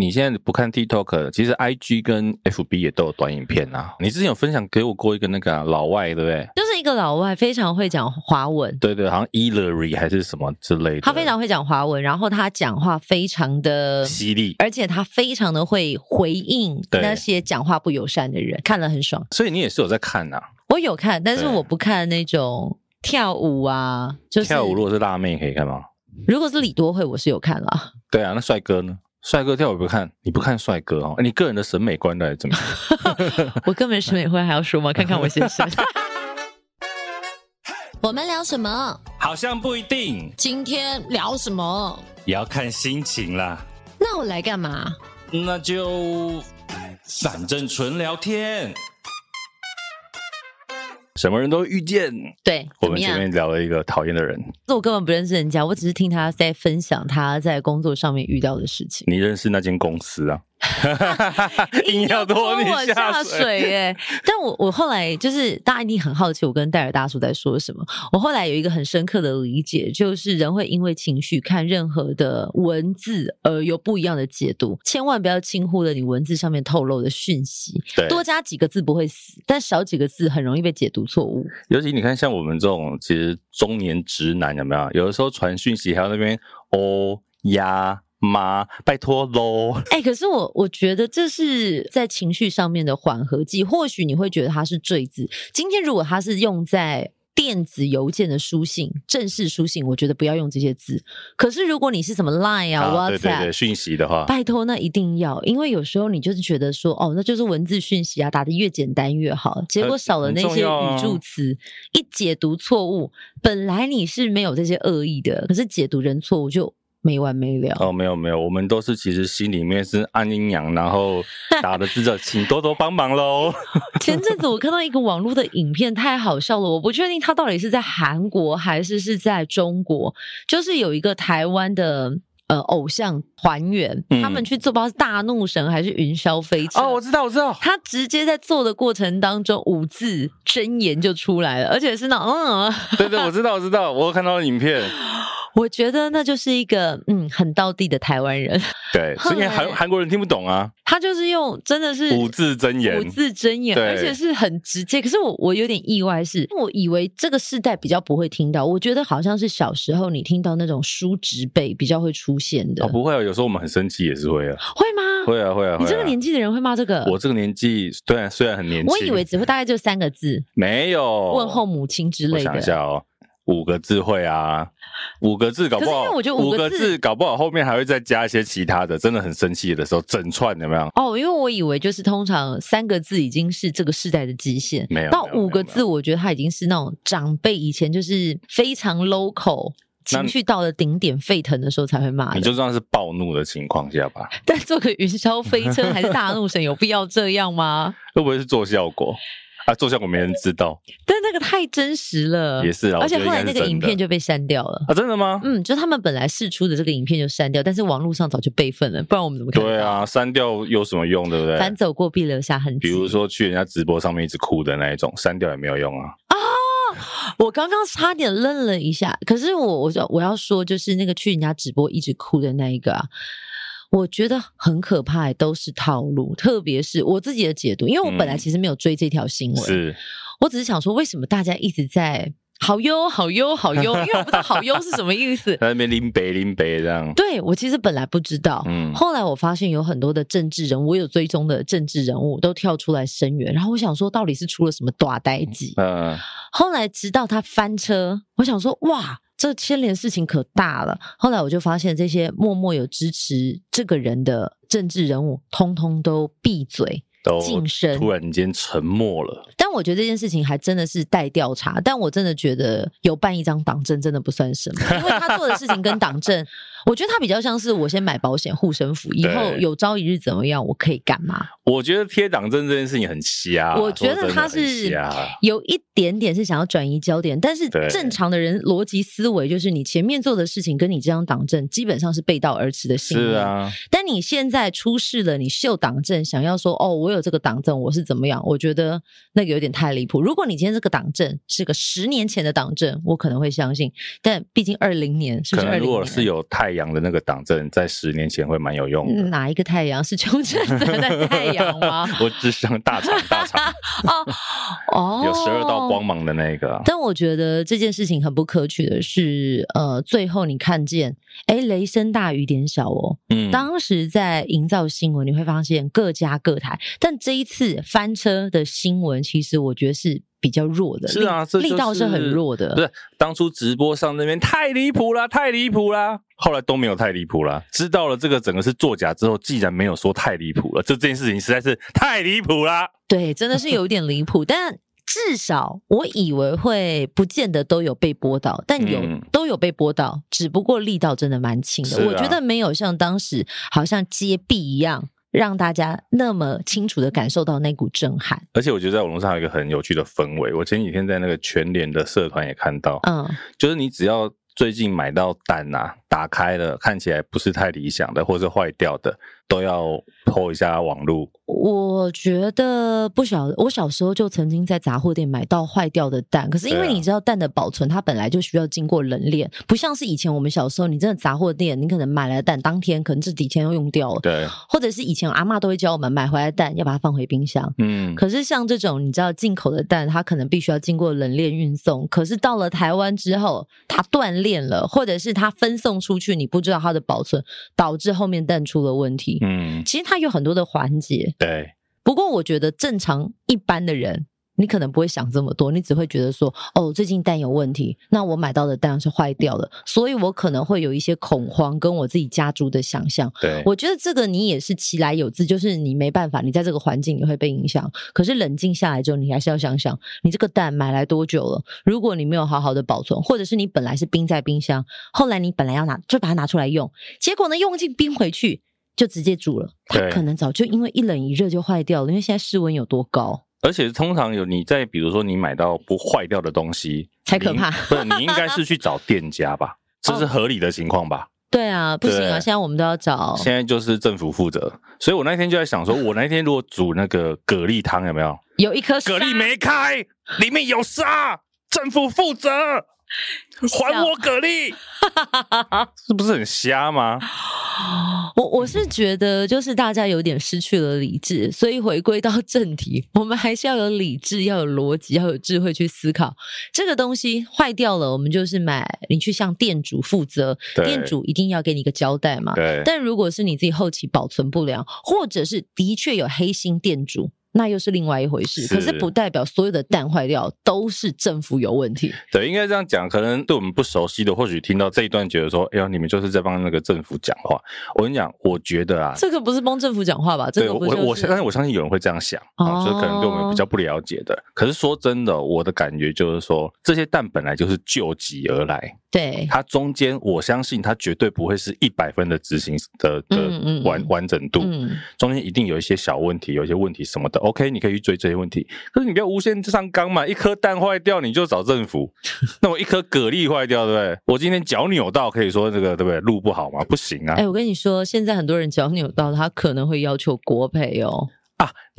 你现在不看 TikTok，其实 IG 跟 FB 也都有短影片啊。你之前有分享给我过一个那个、啊、老外，对不对？就是一个老外，非常会讲华文。对对，好像 Ellery 还是什么之类的。他非常会讲华文，然后他讲话非常的犀利，而且他非常的会回应那些讲话不友善的人，看了很爽。所以你也是有在看呐、啊？我有看，但是我不看那种跳舞啊，就是跳舞。如果是辣妹可以看吗？如果是李多惠，我是有看了。对啊，那帅哥呢？帅哥跳舞不看，你不看帅哥哦？你个人的审美观到底怎么样？我个人审美观还要说吗？看看我先生。我们聊什么？好像不一定。今天聊什么？也要看心情啦。那我来干嘛？那就反正纯聊天。什么人都遇见。对，我们前面聊了一个讨厌的人。这我根本不认识人家，我只是听他在分享他在工作上面遇到的事情。你认识那间公司啊？硬要拖我下水耶！但我我后来就是大家一定很好奇，我跟戴尔大叔在说什么。我后来有一个很深刻的理解，就是人会因为情绪看任何的文字而有不一样的解读。千万不要轻忽了你文字上面透露的讯息。对，多加几个字不会死，但少几个字很容易被解读错误。尤其你看，像我们这种其实中年直男，有没有？有的时候传讯息还有那边哦呀。妈，拜托喽！哎、欸，可是我我觉得这是在情绪上面的缓和剂。或许你会觉得它是赘字。今天如果它是用在电子邮件的书信、正式书信，我觉得不要用这些字。可是如果你是什么 Line 啊、WhatsApp、讯息的话，拜托那一定要，因为有时候你就是觉得说，哦，那就是文字讯息啊，打的越简单越好。结果少了那些语助词，一解读错误，本来你是没有这些恶意的，可是解读人错误就。没完没了哦，没有没有，我们都是其实心里面是按阴阳，然后 打的字叫请多多帮忙喽。前阵子我看到一个网络的影片，太好笑了，我不确定他到底是在韩国还是是在中国，就是有一个台湾的呃偶像还原，他们去做，不知道是大怒神还是云霄飞车哦，我知道我知道，他直接在做的过程当中五字真言就出来了，而且是那嗯，对对，我知道我知道，我有看到影片。我觉得那就是一个嗯很道地的台湾人，对，所以韩 韩国人听不懂啊。他就是用真的是五字真言，五字真言，而且是很直接。可是我我有点意外是，是我以为这个世代比较不会听到。我觉得好像是小时候你听到那种叔侄辈比较会出现的。哦，不会啊，有时候我们很生气也是会啊。会吗？会啊会啊。你这个年纪的人会骂这个？我这个年纪虽然虽然很年轻，我以为只会大概就三个字，没有问候母亲之类的。我想一下哦。五个字会啊，五个字搞不好，我觉得五个字搞不好后面还会再加一些其他的，真的很生气的时候，整串有没有？哦，因为我以为就是通常三个字已经是这个世代的极限，没有到五个字，我觉得他已经是那种长辈以前就是非常 local，情绪到了顶点沸腾的时候才会骂。你就算是暴怒的情况下吧，但做个云霄飞车还是大怒神，有必要这样吗？会不会是做效果？啊，做效果没人知道，但那个太真实了，也是啊。而且后来那个影片就被删掉了啊，真的吗？嗯，就他们本来试出的这个影片就删掉，但是网络上早就备份了，不然我们怎么看？对啊，删掉有什么用，对不对？反走过必留下痕迹。比如说去人家直播上面一直哭的那一种，删掉也没有用啊。啊，我刚刚差点愣了一下，可是我我我要说，就是那个去人家直播一直哭的那一个啊。我觉得很可怕，都是套路，特别是我自己的解读，因为我本来其实没有追这条新闻，嗯、是我只是想说，为什么大家一直在好优好优好优？因为我不知道好优是什么意思，在那边林北林北这样。对，我其实本来不知道，嗯，后来我发现有很多的政治人物，我有追踪的政治人物都跳出来声援，然后我想说，到底是出了什么大代志？嗯，后来直到他翻车，我想说，哇。这牵连事情可大了。后来我就发现，这些默默有支持这个人的政治人物，通通都闭嘴。都突然间沉默了，但我觉得这件事情还真的是待调查。但我真的觉得有办一张党证真的不算什么，因为他做的事情跟党证，我觉得他比较像是我先买保险护身符，以后有朝一日怎么样，我可以干嘛？我觉得贴党证这件事情很瞎，我觉得他是有一点点是想要转移焦点，但是正常的人逻辑思维就是你前面做的事情跟你这张党证基本上是背道而驰的行为。是啊，但你现在出事了，你秀党证，想要说哦我。我有这个党证，我是怎么样？我觉得那个有点太离谱。如果你今天这个党证是个十年前的党证，我可能会相信。但毕竟二零年是不是二零年？如果是有太阳的那个党证，在十年前会蛮有用的。哪一个太阳是邱正则的太阳吗？我只想大厂大厂 哦哦，有十二道光芒的那个。但我觉得这件事情很不可取的是，呃，最后你看见，哎，雷声大雨点小哦。嗯，当时在营造新闻，你会发现各家各台，但这一次翻车的新闻，其实我觉得是比较弱的。是啊，力、道是很弱的。不是当初直播上那边太离谱了，太离谱了，后来都没有太离谱了。知道了这个整个是作假之后，既然没有说太离谱了，这这件事情实在是太离谱啦。对，真的是有点离谱，但。至少我以为会不见得都有被播到，但有、嗯、都有被播到，只不过力道真的蛮轻的。啊、我觉得没有像当时好像接臂一样，让大家那么清楚的感受到那股震撼。而且我觉得在网络上有一个很有趣的氛围，我前几天在那个全联的社团也看到，嗯，就是你只要最近买到蛋啊，打开了看起来不是太理想的，或者是坏掉的。都要 po 一下网路。我觉得不晓得，我小时候就曾经在杂货店买到坏掉的蛋。可是因为你知道蛋的保存，它本来就需要经过冷链，不像是以前我们小时候，你真的杂货店，你可能买来的蛋当天可能这几天都用掉了。对，或者是以前阿妈都会教我们买回来蛋要把它放回冰箱。嗯，可是像这种你知道进口的蛋，它可能必须要经过冷链运送。可是到了台湾之后，它断链了，或者是它分送出去，你不知道它的保存，导致后面蛋出了问题。嗯，其实它有很多的环节。对，不过我觉得正常一般的人，你可能不会想这么多，你只会觉得说，哦，最近蛋有问题，那我买到的蛋是坏掉的，所以我可能会有一些恐慌，跟我自己家族的想象。对，我觉得这个你也是其来有自，就是你没办法，你在这个环境你会被影响。可是冷静下来之后，你还是要想想，你这个蛋买来多久了？如果你没有好好的保存，或者是你本来是冰在冰箱，后来你本来要拿，就把它拿出来用，结果呢，用进冰回去。就直接煮了，它可能早就因为一冷一热就坏掉了，因为现在室温有多高。而且通常有你在，比如说你买到不坏掉的东西才可怕。不是，你应该是去找店家吧？这是合理的情况吧？对啊，不行啊，现在我们都要找。现在就是政府负责，所以我那天就在想说，我那天如果煮那个蛤蜊汤，有没有？有一颗蛤蜊没开，里面有沙，政府负责。还我蛤蜊，是不是很瞎吗？我我是觉得，就是大家有点失去了理智，所以回归到正题，我们还是要有理智，要有逻辑，要有智慧去思考。这个东西坏掉了，我们就是买，你去向店主负责，店主一定要给你一个交代嘛。对。但如果是你自己后期保存不良，或者是的确有黑心店主。那又是另外一回事，可是不代表所有的蛋坏掉都是政府有问题。对，应该这样讲。可能对我们不熟悉的，或许听到这一段觉得说：“哎呀，你们就是在帮那个政府讲话。”我跟你讲，我觉得啊，这个不是帮政府讲话吧？这个我我但是我相信有人会这样想啊，就可能对我们比较不了解的。可是说真的，我的感觉就是说，这些蛋本来就是救急而来。对，它中间我相信它绝对不会是一百分的执行的的完完整度，中间一定有一些小问题，有一些问题什么的。OK，你可以去追这些问题，可是你不要无限上纲嘛。一颗蛋坏掉你就找政府，那我一颗蛤蜊坏掉，对不对？我今天脚扭到，可以说这个对不对？路不好嘛？不行啊！哎，我跟你说，现在很多人脚扭到，他可能会要求国赔哦。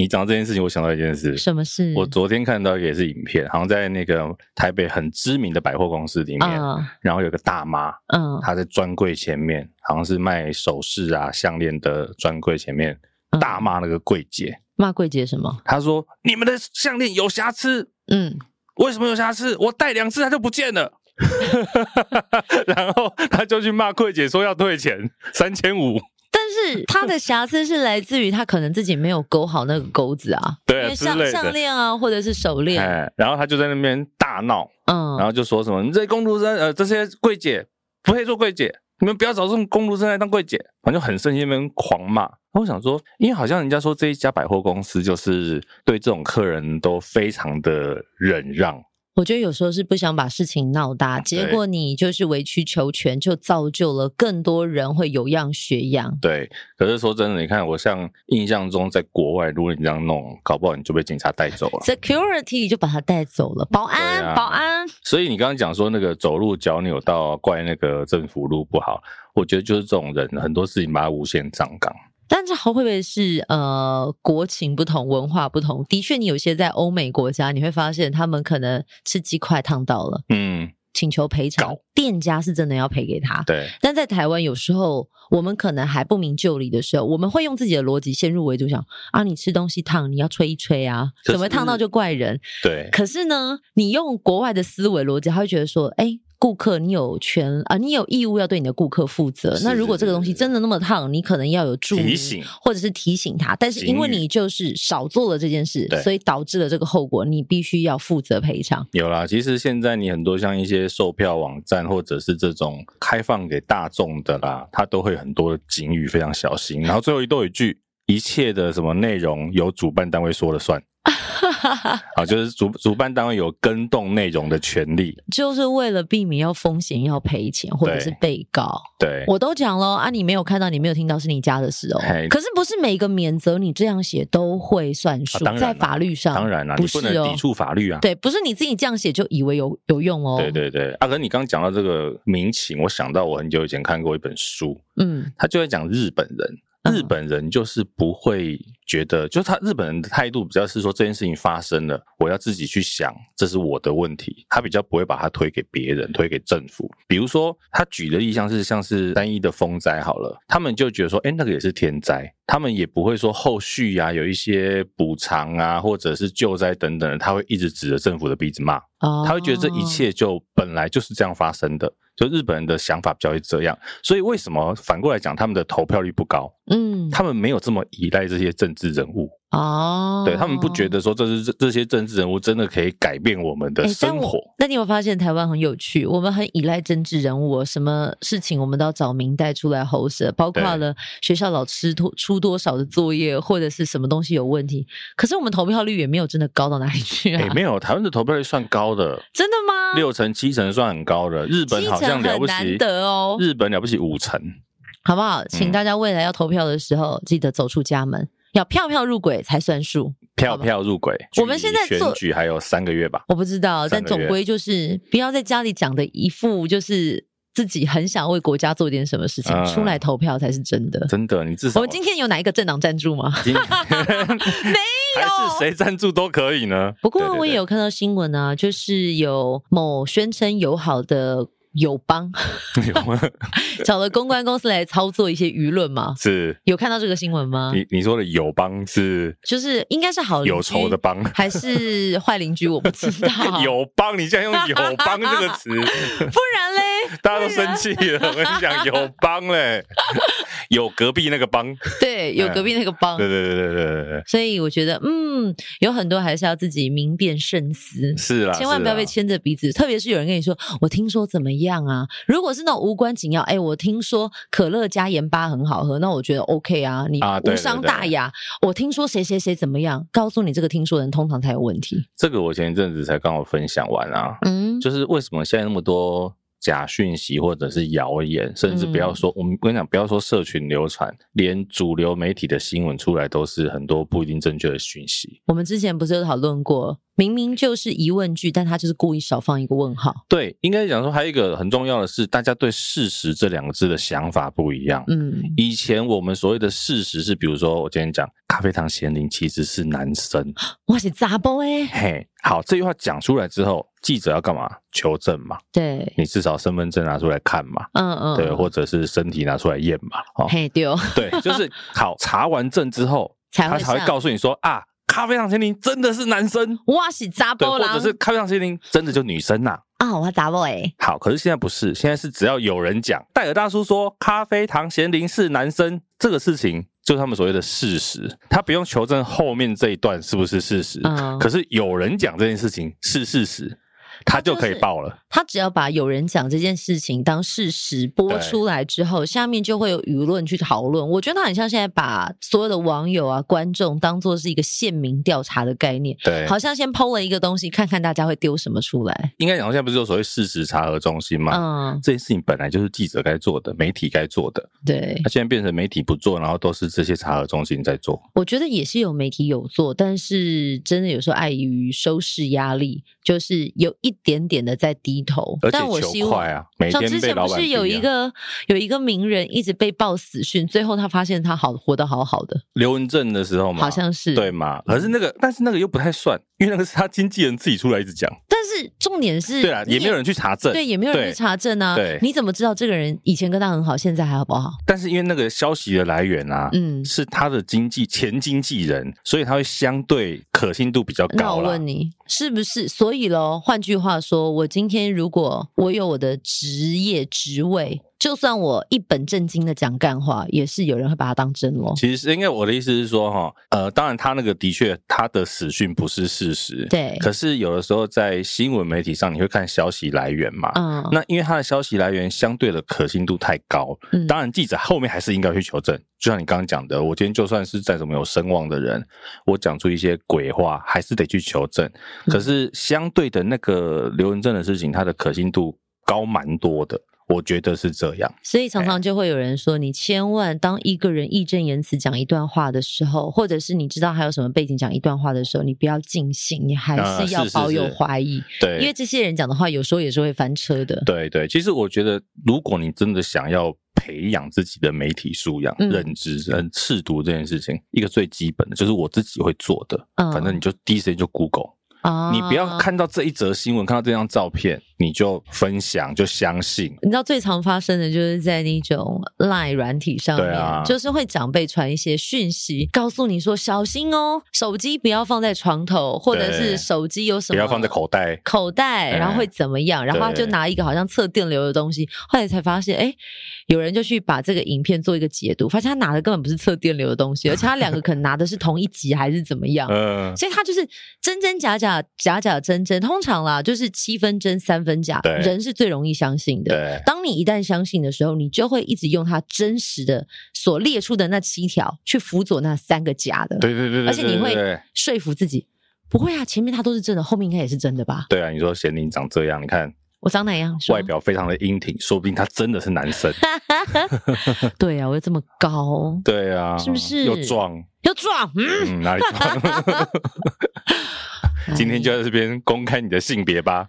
啊，你讲到这件事情，我想到一件事。什么事？我昨天看到也是影片，好像在那个台北很知名的百货公司里面，嗯、然后有个大妈，嗯，她在专柜前面，好像是卖首饰啊、项链的专柜前面，大骂那个柜姐。骂柜姐什么？她说：“你们的项链有瑕疵。”嗯，为什么有瑕疵？我戴两次它就不见了。然后他就去骂柜姐，说要退钱三千五。是 他的瑕疵是来自于他可能自己没有勾好那个钩子啊，对，因为项项链啊，或者是手链，然后他就在那边大闹，嗯，然后就说什么，你这些工读生呃，这些柜姐不配做柜姐，你们不要找这种工读生来当柜姐，反正很生气，那边狂骂。我想说，因为好像人家说这一家百货公司就是对这种客人都非常的忍让。我觉得有时候是不想把事情闹大，结果你就是委曲求全，就造就了更多人会有样学样。对，可是说真的，你看我像印象中在国外，如果你这样弄，搞不好你就被警察带走了，security 就把他带走了，保安，啊、保安。所以你刚刚讲说那个走路脚扭到怪那个政府路不好，我觉得就是这种人很多事情把他无限上纲。但这会不会是呃国情不同、文化不同？的确，你有些在欧美国家，你会发现他们可能吃鸡块烫到了，嗯。请求赔偿，店家是真的要赔给他。对，但在台湾有时候我们可能还不明就里的时候，我们会用自己的逻辑先入为主想啊，你吃东西烫，你要吹一吹啊，怎么烫到就怪人。对，可是呢，你用国外的思维逻辑，他会觉得说，哎。顾客，你有权啊，你有义务要对你的顾客负责。那如果这个东西真的那么烫，你可能要有注意提醒，或者是提醒他。但是因为你就是少做了这件事，所以导致了这个后果，你必须要负责赔偿。有啦，其实现在你很多像一些售票网站，或者是这种开放给大众的啦，它都会很多的警语，非常小心。然后最后一都有一句：一切的什么内容由主办单位说了算。好，就是主主办单位有更动内容的权利，就是为了避免要风险要赔钱或者是被告。对，我都讲了啊，你没有看到，你没有听到，是你家的事哦。可是不是每个免责你这样写都会算数，啊、在法律上当然了、啊，不是、哦、你不能抵触法律啊。对，不是你自己这样写就以为有有用哦。对对对，阿、啊、哥，你刚刚讲到这个民情，我想到我很久以前看过一本书，嗯，他就在讲日本人。日本人就是不会觉得，就是他日本人的态度比较是说，这件事情发生了，我要自己去想，这是我的问题。他比较不会把它推给别人，推给政府。比如说，他举的例像是像是单一的风灾好了，他们就觉得说，哎，那个也是天灾，他们也不会说后续呀、啊、有一些补偿啊，或者是救灾等等，他会一直指着政府的鼻子骂。他会觉得这一切就本来就是这样发生的。就日本人的想法比较会这样，所以为什么反过来讲，他们的投票率不高？嗯，他们没有这么依赖这些政治人物。哦，对，他们不觉得说这是这这些政治人物真的可以改变我们的生活。欸、那你有发现台湾很有趣？我们很依赖政治人物，什么事情我们都要找明代出来喉舌，包括了学校老师出出多少的作业，或者是什么东西有问题。可是我们投票率也没有真的高到哪里去啊？欸、没有，台湾的投票率算高的，真的吗？六成七成算很高的，日本好像了不起，难得哦，日本了不起五成，好不好？请大家未来要投票的时候，嗯、记得走出家门。要票票入轨才算数，票票入轨。我们现在选举还有三个月吧？我不知道，但总归就是不要在家里讲的一副就是自己很想为国家做点什么事情，嗯、出来投票才是真的。真的，你至少我们今天有哪一个政党赞助吗？没有，还是谁赞助都可以呢？不过我也有看到新闻啊，就是有某宣称友好的。友邦 找了 公关公司来操作一些舆论嘛？是有看到这个新闻吗？你你说的友邦是就是应该是好有仇的邦还是坏邻居？我不知道。友邦，你现在用友邦这个词，不然嘞？大家都生气了。我跟你讲，友邦嘞，有隔壁那个邦，对，有隔壁那个邦，对对对对对对对。所以我觉得，嗯，有很多还是要自己明辨慎思，是啊，千万不要被牵着鼻子。特别是有人跟你说，我听说怎么样。一样啊！如果是那种无关紧要，哎，我听说可乐加盐巴很好喝，那我觉得 OK 啊，你无伤大雅。啊、我听说谁谁谁怎么样，告诉你这个听说人通常才有问题。这个我前一阵子才刚好分享完啊，嗯，就是为什么现在那么多假讯息或者是谣言，甚至不要说、嗯、我们跟你讲，不要说社群流传，连主流媒体的新闻出来都是很多不一定正确的讯息。我们之前不是有讨论过？明明就是疑问句，但他就是故意少放一个问号。对，应该讲说还有一个很重要的是，大家对“事实”这两个字的想法不一样。嗯，以前我们所谓的事实是，比如说我今天讲咖啡糖贤龄其实是男生，我是查甫诶。嘿，好，这句话讲出来之后，记者要干嘛？求证嘛。对，你至少身份证拿出来看嘛。嗯嗯。对，或者是身体拿出来验嘛。哦，嘿，对，对，就是好，查完证之后，他才会告诉你说啊。咖啡糖精灵真的是男生，哇是杂波啦，或者是咖啡糖精灵真的就女生呐？啊，啊，我查甫哎。好，可是现在不是，现在是只要有人讲，戴尔大叔说咖啡糖贤龄是男生，这个事情就是他们所谓的事实，他不用求证后面这一段是不是事实。嗯，可是有人讲这件事情是事实。他就可以爆了。他只要把有人讲这件事情当事实播出来之后，下面就会有舆论去讨论。我觉得他很像现在把所有的网友啊、观众当做是一个县民调查的概念。对，好像先 PO 了一个东西，看看大家会丢什么出来。应该讲，现在不是有所谓事实查核中心吗？嗯，这件事情本来就是记者该做的，媒体该做的。对，他现在变成媒体不做，然后都是这些查核中心在做。我觉得也是有媒体有做，但是真的有时候碍于收视压力，就是有一。一点点的在低头，但我希望啊，每天被老板、啊、之前不是有一个有一个名人一直被报死讯，最后他发现他好活得好好的。刘文正的时候嘛，好像是对嘛？可是那个，但是那个又不太算，因为那个是他经纪人自己出来一直讲。但是重点是，对啊，也没有人去查证，对，也没有人去查证啊。对，你怎么知道这个人以前跟他很好，现在还好不好？但是因为那个消息的来源啊，嗯，是他的经纪前经纪人，所以他会相对可信度比较高。那我问你，是不是？所以喽，换句话说，我今天如果我有我的职业职位。就算我一本正经的讲干话，也是有人会把它当真咯。其实是因为我的意思是说，哈，呃，当然他那个的确他的死讯不是事实，对。可是有的时候在新闻媒体上，你会看消息来源嘛，嗯。那因为他的消息来源相对的可信度太高，嗯。当然记者后面还是应该去求证。就像你刚刚讲的，我今天就算是再怎么有声望的人，我讲出一些鬼话，还是得去求证。可是相对的那个刘文正的事情，它的可信度高蛮多的。我觉得是这样，所以常常就会有人说，你千万当一个人义正言辞讲一段话的时候，或者是你知道还有什么背景讲一段话的时候，你不要尽信，你还是要保有怀疑。啊、是是是对，因为这些人讲的话有时候也是会翻车的。对对，其实我觉得，如果你真的想要培养自己的媒体素养、嗯、认知、跟试读这件事情，一个最基本的就是我自己会做的，嗯、反正你就第一时间就 Google。啊！你不要看到这一则新闻，看到这张照片，你就分享就相信。你知道最常发生的就是在那种 LINE 软体上面，啊、就是会长辈传一些讯息，告诉你说小心哦，手机不要放在床头，或者是手机有什么不要放在口袋，口袋，然后会怎么样？然后他就拿一个好像测电流的东西，后来才发现，哎，有人就去把这个影片做一个解读，发现他拿的根本不是测电流的东西，而且他两个可能拿的是同一集还是怎么样？嗯，所以他就是真真假假。假假真真，通常啦，就是七分真三分假，人是最容易相信的。当你一旦相信的时候，你就会一直用他真实的所列出的那七条去辅佐那三个假的。对对对，对，而且你会说服自己，不会啊，前面他都是真的，后面应该也是真的吧？对啊，你说贤玲长这样，你看我长哪样？外表非常的英挺，说不定他真的是男生。对啊，我又这么高，对啊，是不是又壮又壮？嗯，嗯，哪里壮？今天就在这边公开你的性别吧。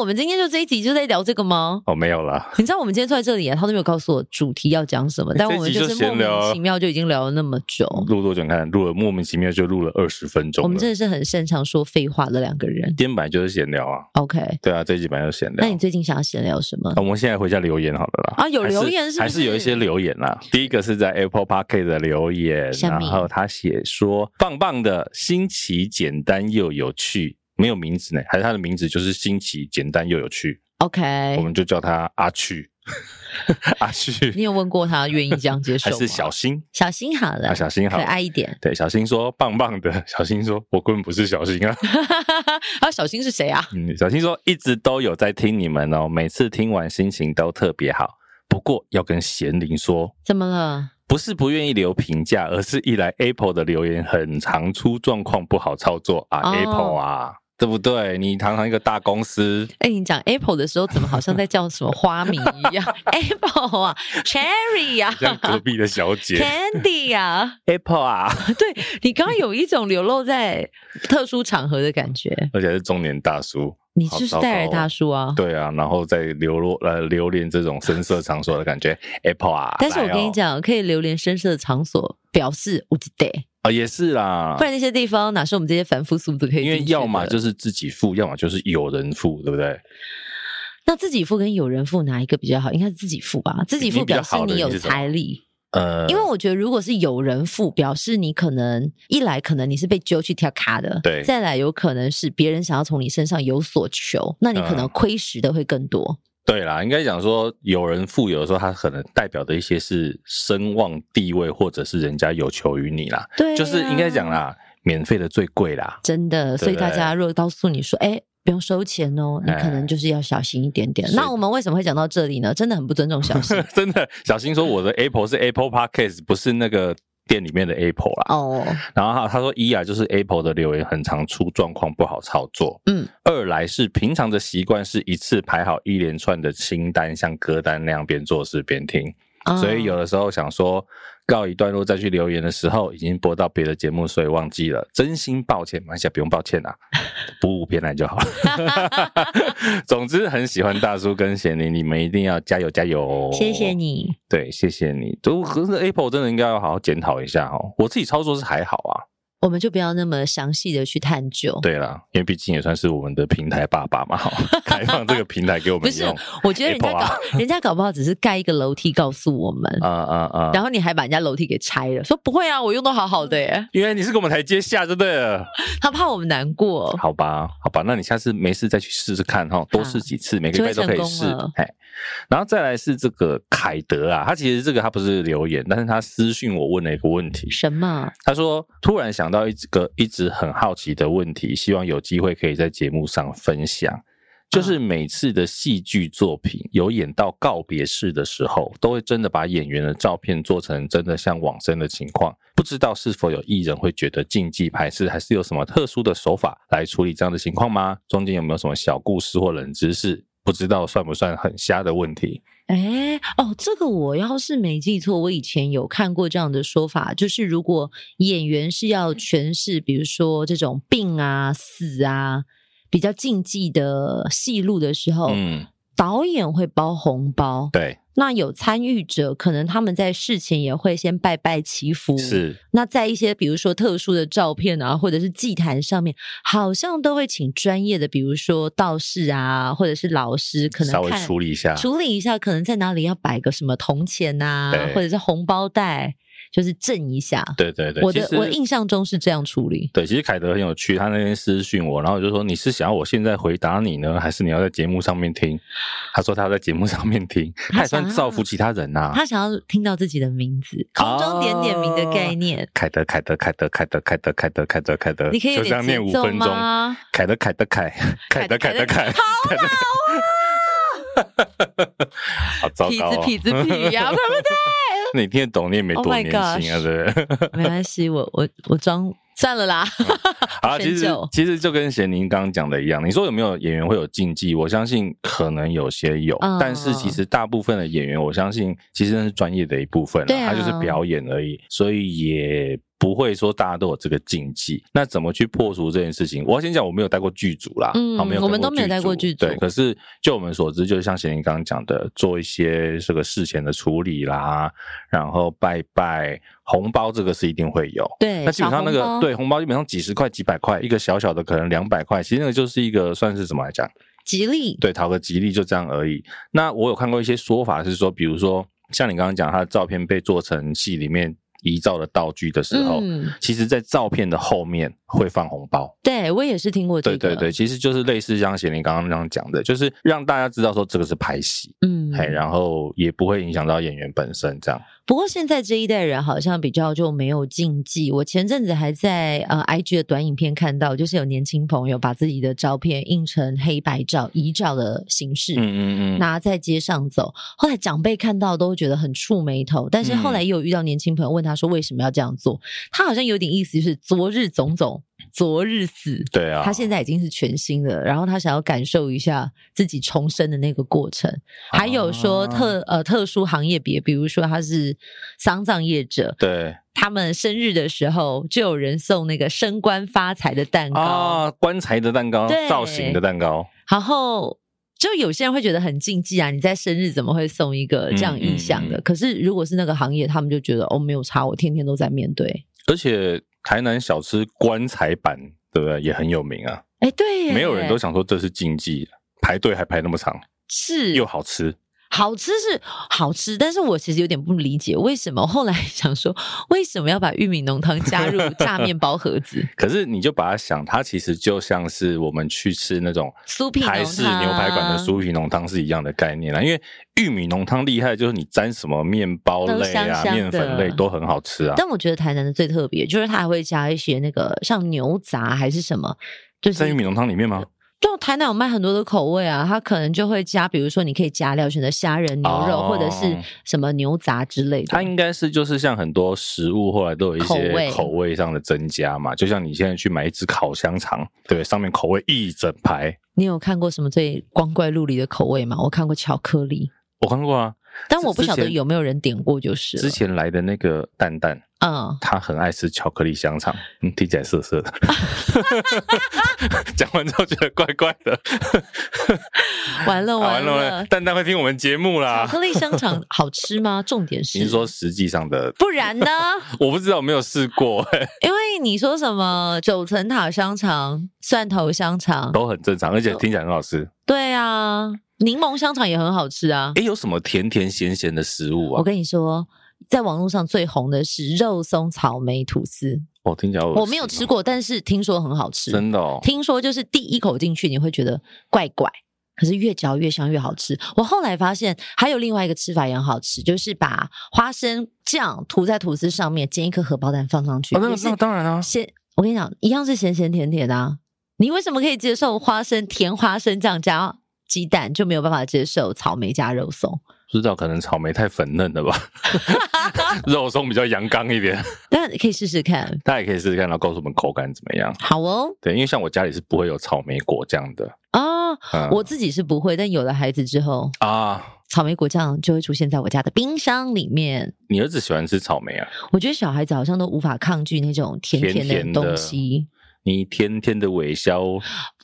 我们今天就这一集就在聊这个吗？哦，没有啦。你知道我们今天坐在这里啊，他都没有告诉我主题要讲什么，但我们就是莫名其妙就已经聊了那么久。录多久？看，录了莫名其妙就录了二十分钟。我们真的是很擅长说废话的两个人。今天本来就是闲聊啊。OK。对啊，这一集本来就是闲聊。那你最近想要闲聊什么？我们现在回家留言好了啦。啊，有留言是？还是有一些留言啦。第一个是在 Apple Podcast 的留言，然后他写说：“棒棒的，新奇简单又有趣。”没有名字呢，还是他的名字就是新奇、简单又有趣。OK，我们就叫他阿趣。阿旭，你有问过他愿意这样接受 吗？还是小新？小新好了，啊、小新好，可爱一点。对，小新说棒棒的。小新说，我根本不是小新啊。啊，小新是谁啊？嗯，小新说一直都有在听你们哦，每次听完心情都特别好。不过要跟贤玲说，怎么了？不是不愿意留评价，而是一来 Apple 的留言很常出状况，不好操作啊。Oh. Apple 啊。对不对？你堂堂一个大公司，哎，你讲 Apple 的时候，怎么好像在叫什么花名一样？Apple 啊，Cherry 啊，像隔壁的小姐，Candy 啊，Apple 啊，对，你刚刚有一种流露在特殊场合的感觉，而且是中年大叔，你就是戴尔大叔啊？对啊，然后再流落呃流连这种声色场所的感觉，Apple 啊，但是我跟你讲，哦、可以流连声色的场所，表示我记得。啊、哦，也是啦，不然那些地方哪是我们这些凡夫俗子可以？因为要么就是自己付，要么就是有人付，对不对？那自己付跟有人付哪一个比较好？应该是自己付吧。自己付表示你有财力，呃，因为我觉得如果是有人付，表示你可能一来可能你是被揪去跳卡的，对；再来有可能是别人想要从你身上有所求，那你可能亏蚀的会更多。嗯对啦，应该讲说，有人富有的时候，他可能代表的一些是声望、地位，或者是人家有求于你啦。对、啊，就是应该讲啦，免费的最贵啦。真的，所以大家如果告诉你说，哎，不用收钱哦，你可能就是要小心一点点。那我们为什么会讲到这里呢？真的很不尊重小新。真的，小新说我的 Apple 是 Apple Podcast，不是那个。店里面的 Apple 啦，哦，然后他他说一啊，就是 Apple 的留言很常出状况，不好操作。嗯，二来是平常的习惯是一次排好一连串的清单，像歌单那样边做事边听，哦，所以有的时候想说告一段落再去留言的时候，已经播到别的节目，所以忘记了，真心抱歉，马上不用抱歉啊。补五篇来就好了。总之很喜欢大叔跟贤玲，你们一定要加油加油！谢谢你，对，谢谢你。都可是 Apple 真的应该要好好检讨一下哦。我自己操作是还好啊。我们就不要那么详细的去探究。对啦，因为毕竟也算是我们的平台爸爸嘛，好，开放这个平台给我们用。不是，我觉得人家搞，啊、人家搞不好只是盖一个楼梯告诉我们。啊啊啊！然后你还把人家楼梯给拆了，说不会啊，我用的好好的耶。因为你是给我们台阶下，就对了。他怕我们难过。好吧，好吧，那你下次没事再去试试看哈，多试几次，每个礼拜都可以试。哎，然后再来是这个凯德啊，他其实这个他不是留言，但是他私信我问了一个问题。什么？他说突然想到一个一。一直很好奇的问题，希望有机会可以在节目上分享。就是每次的戏剧作品有演到告别式的时候，都会真的把演员的照片做成真的像往生的情况。不知道是否有艺人会觉得禁忌排斥，还是有什么特殊的手法来处理这样的情况吗？中间有没有什么小故事或冷知识？不知道算不算很瞎的问题？哎，哦，这个我要是没记错，我以前有看过这样的说法，就是如果演员是要诠释，比如说这种病啊、死啊，比较禁忌的戏路的时候，嗯，导演会包红包，对。那有参与者，可能他们在事前也会先拜拜祈福。是。那在一些比如说特殊的照片啊，或者是祭坛上面，好像都会请专业的，比如说道士啊，或者是老师，可能稍微处理一下，处理一下，可能在哪里要摆个什么铜钱啊，或者是红包袋。就是震一下，对对对，我的我印象中是这样处理。对，其实凯德很有趣，他那天私讯我，然后就说你是想要我现在回答你呢，还是你要在节目上面听？他说他在节目上面听，他也算造福其他人呐。他想要听到自己的名字，空中点点名的概念。凯德，凯德，凯德，凯德，凯德，凯德，凯德，凯德，你可以就这样念五分钟。凯德，凯德，凯，凯德，凯德，凯，好啊。痞子痞子痞呀，对不对？你听得懂，你也没多年轻啊，oh、对不对？没关系，我我我装算了啦。好，其实其实就跟贤宁刚刚讲的一样，你说有没有演员会有禁忌？我相信可能有些有，嗯、但是其实大部分的演员，我相信其实那是专业的一部分，他就是表演而已，所以也。不会说大家都有这个禁忌，那怎么去破除这件事情？我要先讲，我没有带过剧组啦，嗯，没有，我们都没有带过剧组。对，可是就我们所知，就是像贤玲刚刚讲的，做一些这个事前的处理啦，然后拜拜红包，这个是一定会有。对，那基本上那个对红包，基本上几十块、几百块，一个小小的可能两百块，其实那个就是一个算是怎么来讲？吉利。对，讨个吉利就这样而已。那我有看过一些说法是说，比如说像你刚刚讲，他的照片被做成戏里面。遗照的道具的时候，嗯、其实，在照片的后面会放红包。对，我也是听过这个。对对对，其实就是类似像贤玲刚刚那样讲的，就是让大家知道说这个是拍戏，嗯，嘿，然后也不会影响到演员本身这样。不过现在这一代人好像比较就没有禁忌。我前阵子还在呃 IG 的短影片看到，就是有年轻朋友把自己的照片印成黑白照遗照的形式，嗯嗯嗯，拿在街上走。后来长辈看到都觉得很触眉头，但是后来又有遇到年轻朋友问他说为什么要这样做，他好像有点意思，就是昨日种种。昨日死，对啊，他现在已经是全新的，然后他想要感受一下自己重生的那个过程。啊、还有说特呃特殊行业别，比如说他是丧葬业者，对，他们生日的时候就有人送那个升官发财的蛋糕啊，棺材的蛋糕，造型的蛋糕。然后就有些人会觉得很禁忌啊，你在生日怎么会送一个这样意向的？嗯嗯嗯，可是如果是那个行业，他们就觉得哦没有差，我天天都在面对，而且。台南小吃棺材板，对不对？也很有名啊。哎、欸，对，没有人都想说这是禁忌，排队还排那么长，是又好吃。好吃是好吃，但是我其实有点不理解，为什么后来 想说，为什么要把玉米浓汤加入 炸面包盒子？可是你就把它想，它其实就像是我们去吃那种酥皮台式牛排馆的酥皮浓汤是一样的概念啦。因为玉米浓汤厉害，就是你沾什么面包类啊、面粉类都很好吃啊。但我觉得台南的最特别，就是它还会加一些那个像牛杂还是什么，就是在玉米浓汤里面吗？就台南有卖很多的口味啊，它可能就会加，比如说你可以加料，选择虾仁、牛肉、哦、或者是什么牛杂之类的。它应该是就是像很多食物后来都有一些口味上的增加嘛，就像你现在去买一只烤香肠，对，上面口味一整排。你有看过什么最光怪陆离的口味吗？我看过巧克力，我看过啊，但我不晓得有没有人点过，就是之前来的那个蛋蛋。嗯，他很爱吃巧克力香肠，嗯，听起来涩涩的。讲完之后觉得怪怪的，完了完了，完了蛋蛋会听我们节目啦。巧克力香肠好吃吗？重点是，你是说实际上的？不然呢？我不知道，我没有试过、欸。因为你说什么九层塔香肠、蒜头香肠都很正常，而且听起来很好吃。对啊，柠檬香肠也很好吃啊。哎，有什么甜甜咸咸的食物啊？我跟你说。在网络上最红的是肉松草莓吐司。哦，听起来我没有吃过，但是听说很好吃。真的哦，听说就是第一口进去你会觉得怪怪，可是越嚼越香越好吃。我后来发现还有另外一个吃法也很好吃，就是把花生酱涂在吐司上面，煎一颗荷包蛋放上去。哦，那那当然啊，咸，我跟你讲，一样是咸咸甜甜的啊。你为什么可以接受花生甜花生酱加鸡蛋，就没有办法接受草莓加肉松？不知道，可能草莓太粉嫩了吧，肉松比较阳刚一点。但可以试试看，大家也可以试试看，然后告诉我们口感怎么样。好哦，对，因为像我家里是不会有草莓果酱的啊，嗯、我自己是不会，但有了孩子之后啊，草莓果酱就会出现在我家的冰箱里面。你儿子喜欢吃草莓啊？我觉得小孩子好像都无法抗拒那种甜甜的东西。甜甜你甜甜的微笑。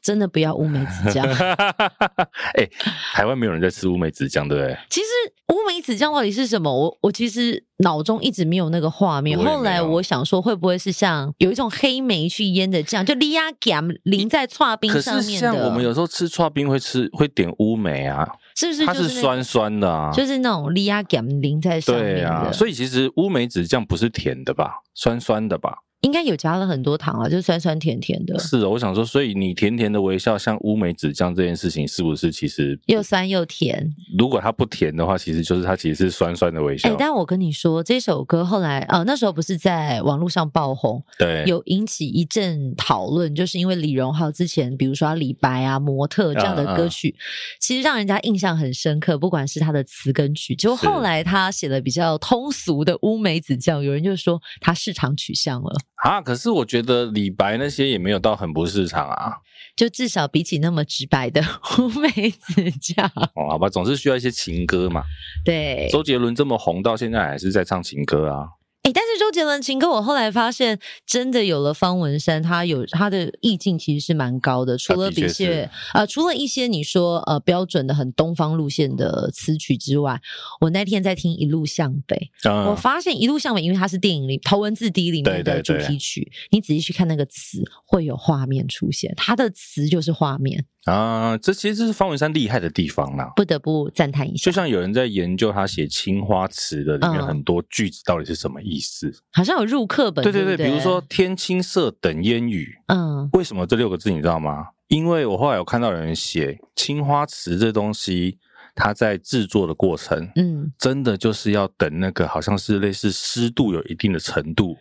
真的不要乌梅子酱。哎、欸，台湾没有人在吃乌梅子酱，对不对？其实乌梅子酱到底是什么？我我其实脑中一直没有那个画面。后来我想说，会不会是像有一种黑莓去腌的酱，就利亚酱淋在剉冰上面的？可是像我们有时候吃剉冰会吃会点乌梅啊，是不是、那个？它是酸酸的啊，就是那种利亚酱淋在上面的。对啊，所以其实乌梅子酱不是甜的吧？酸酸的吧？应该有加了很多糖啊，就是酸酸甜甜的。是的，我想说，所以你甜甜的微笑像乌梅子酱这件事情，是不是其实又酸又甜？如果它不甜的话，其实就是它其实是酸酸的微笑。哎、欸，但我跟你说，这首歌后来呃，那时候不是在网络上爆红，对，有引起一阵讨论，就是因为李荣浩之前，比如说李白啊、模特这样的歌曲，嗯嗯，其实让人家印象很深刻，不管是他的词跟曲。就后来他写了比较通俗的乌梅子酱，有人就说他市场取向了。啊！可是我觉得李白那些也没有到很不市场啊，就至少比起那么直白的 乌梅子酱，哦，好吧，总是需要一些情歌嘛。对，周杰伦这么红，到现在还是在唱情歌啊。哎，但是周杰伦情歌，我后来发现真的有了方文山，他有他的意境其实是蛮高的。除了比些啊、呃，除了一些你说呃标准的很东方路线的词曲之外，我那天在听《一路向北》，嗯，我发现《一路向北》因为它是电影里头文字 D 里面的主题曲，对对对，你仔细去看那个词，会有画面出现，它的词就是画面。啊，这其实这是方文山厉害的地方啦，不得不赞叹一下。就像有人在研究他写《青花瓷》的里面很多句子到底是什么意思，嗯、好像有入课本。对对对，对对，比如说“天青色等烟雨”，嗯，为什么这六个字你知道吗？因为我后来有看到有人写青花瓷这东西，它在制作的过程，嗯，真的就是要等那个好像是类似湿度有一定的程度，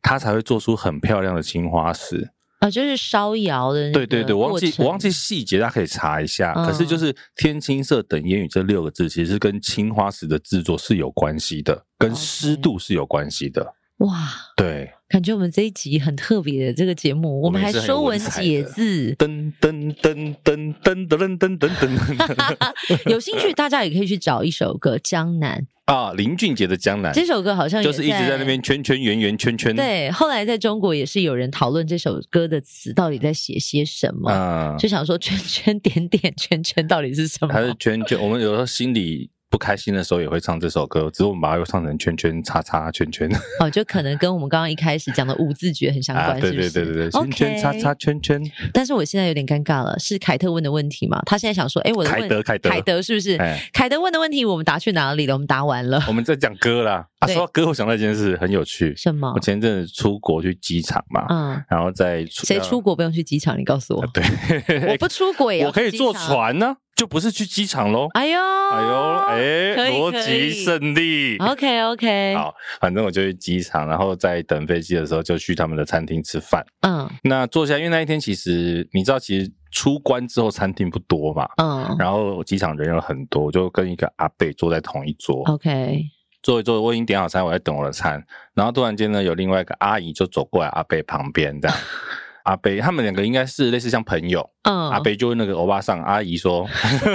它才会做出很漂亮的青花瓷。啊，就是烧窑的。对对对，我忘记我忘记细节，大家可以查一下。嗯、可是就是“天青色等烟雨”这六个字，其实跟青花瓷的制作是有关系的，跟湿度是有关系的。哇，对，感觉我们这一集很特别的这个节目，我们还说文解字，噔噔噔噔噔噔噔噔噔。有兴趣大家也可以去找一首歌《江南》啊，林俊杰的《江南》这首歌好像就是一直在那边圈圈圆圆圈圈。对，后来在中国也是有人讨论这首歌的词到底在写些什么，啊，就想说圈圈点点圈圈到底是什么？还是圈圈？我们有时候心里。不开心的时候也会唱这首歌，只是我们把它又唱成圈圈叉叉圈圈。哦，就可能跟我们刚刚一开始讲的五字诀很相关，啊、对对对对对，圈圈叉叉圈圈。但是我现在有点尴尬了，是凯特问的问题吗？他现在想说，哎，我的问凯德凯德凯德是不是？凯德问的问题我们答去哪里了？我们答完了。我们在讲歌啦。啊，说到歌，我想到一件事很有趣。什么？我前阵子出国去机场嘛，嗯，然后在谁出国不用去机场？你告诉我。对，我不出国也 我可以坐船呢。就不是去机场喽！哎呦，哎呦，哎，逻辑胜利。OK OK，好，反正我就去机场，然后在等飞机的时候就去他们的餐厅吃饭。嗯，那坐下，因为那一天其实你知道，其实出关之后餐厅不多嘛。嗯，然后机场人有很多，我就跟一个阿贝坐在同一桌。OK，坐一坐，我已经点好餐，我在等我的餐。然后突然间呢，有另外一个阿姨就走过来，阿贝旁边这样。阿北他们两个应该是类似像朋友，嗯，阿北就问那个欧巴桑阿姨说，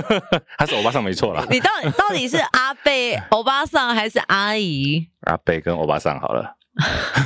他是欧巴桑没错啦。你到底到底是阿贝欧巴桑还是阿姨？阿贝跟欧巴桑好了。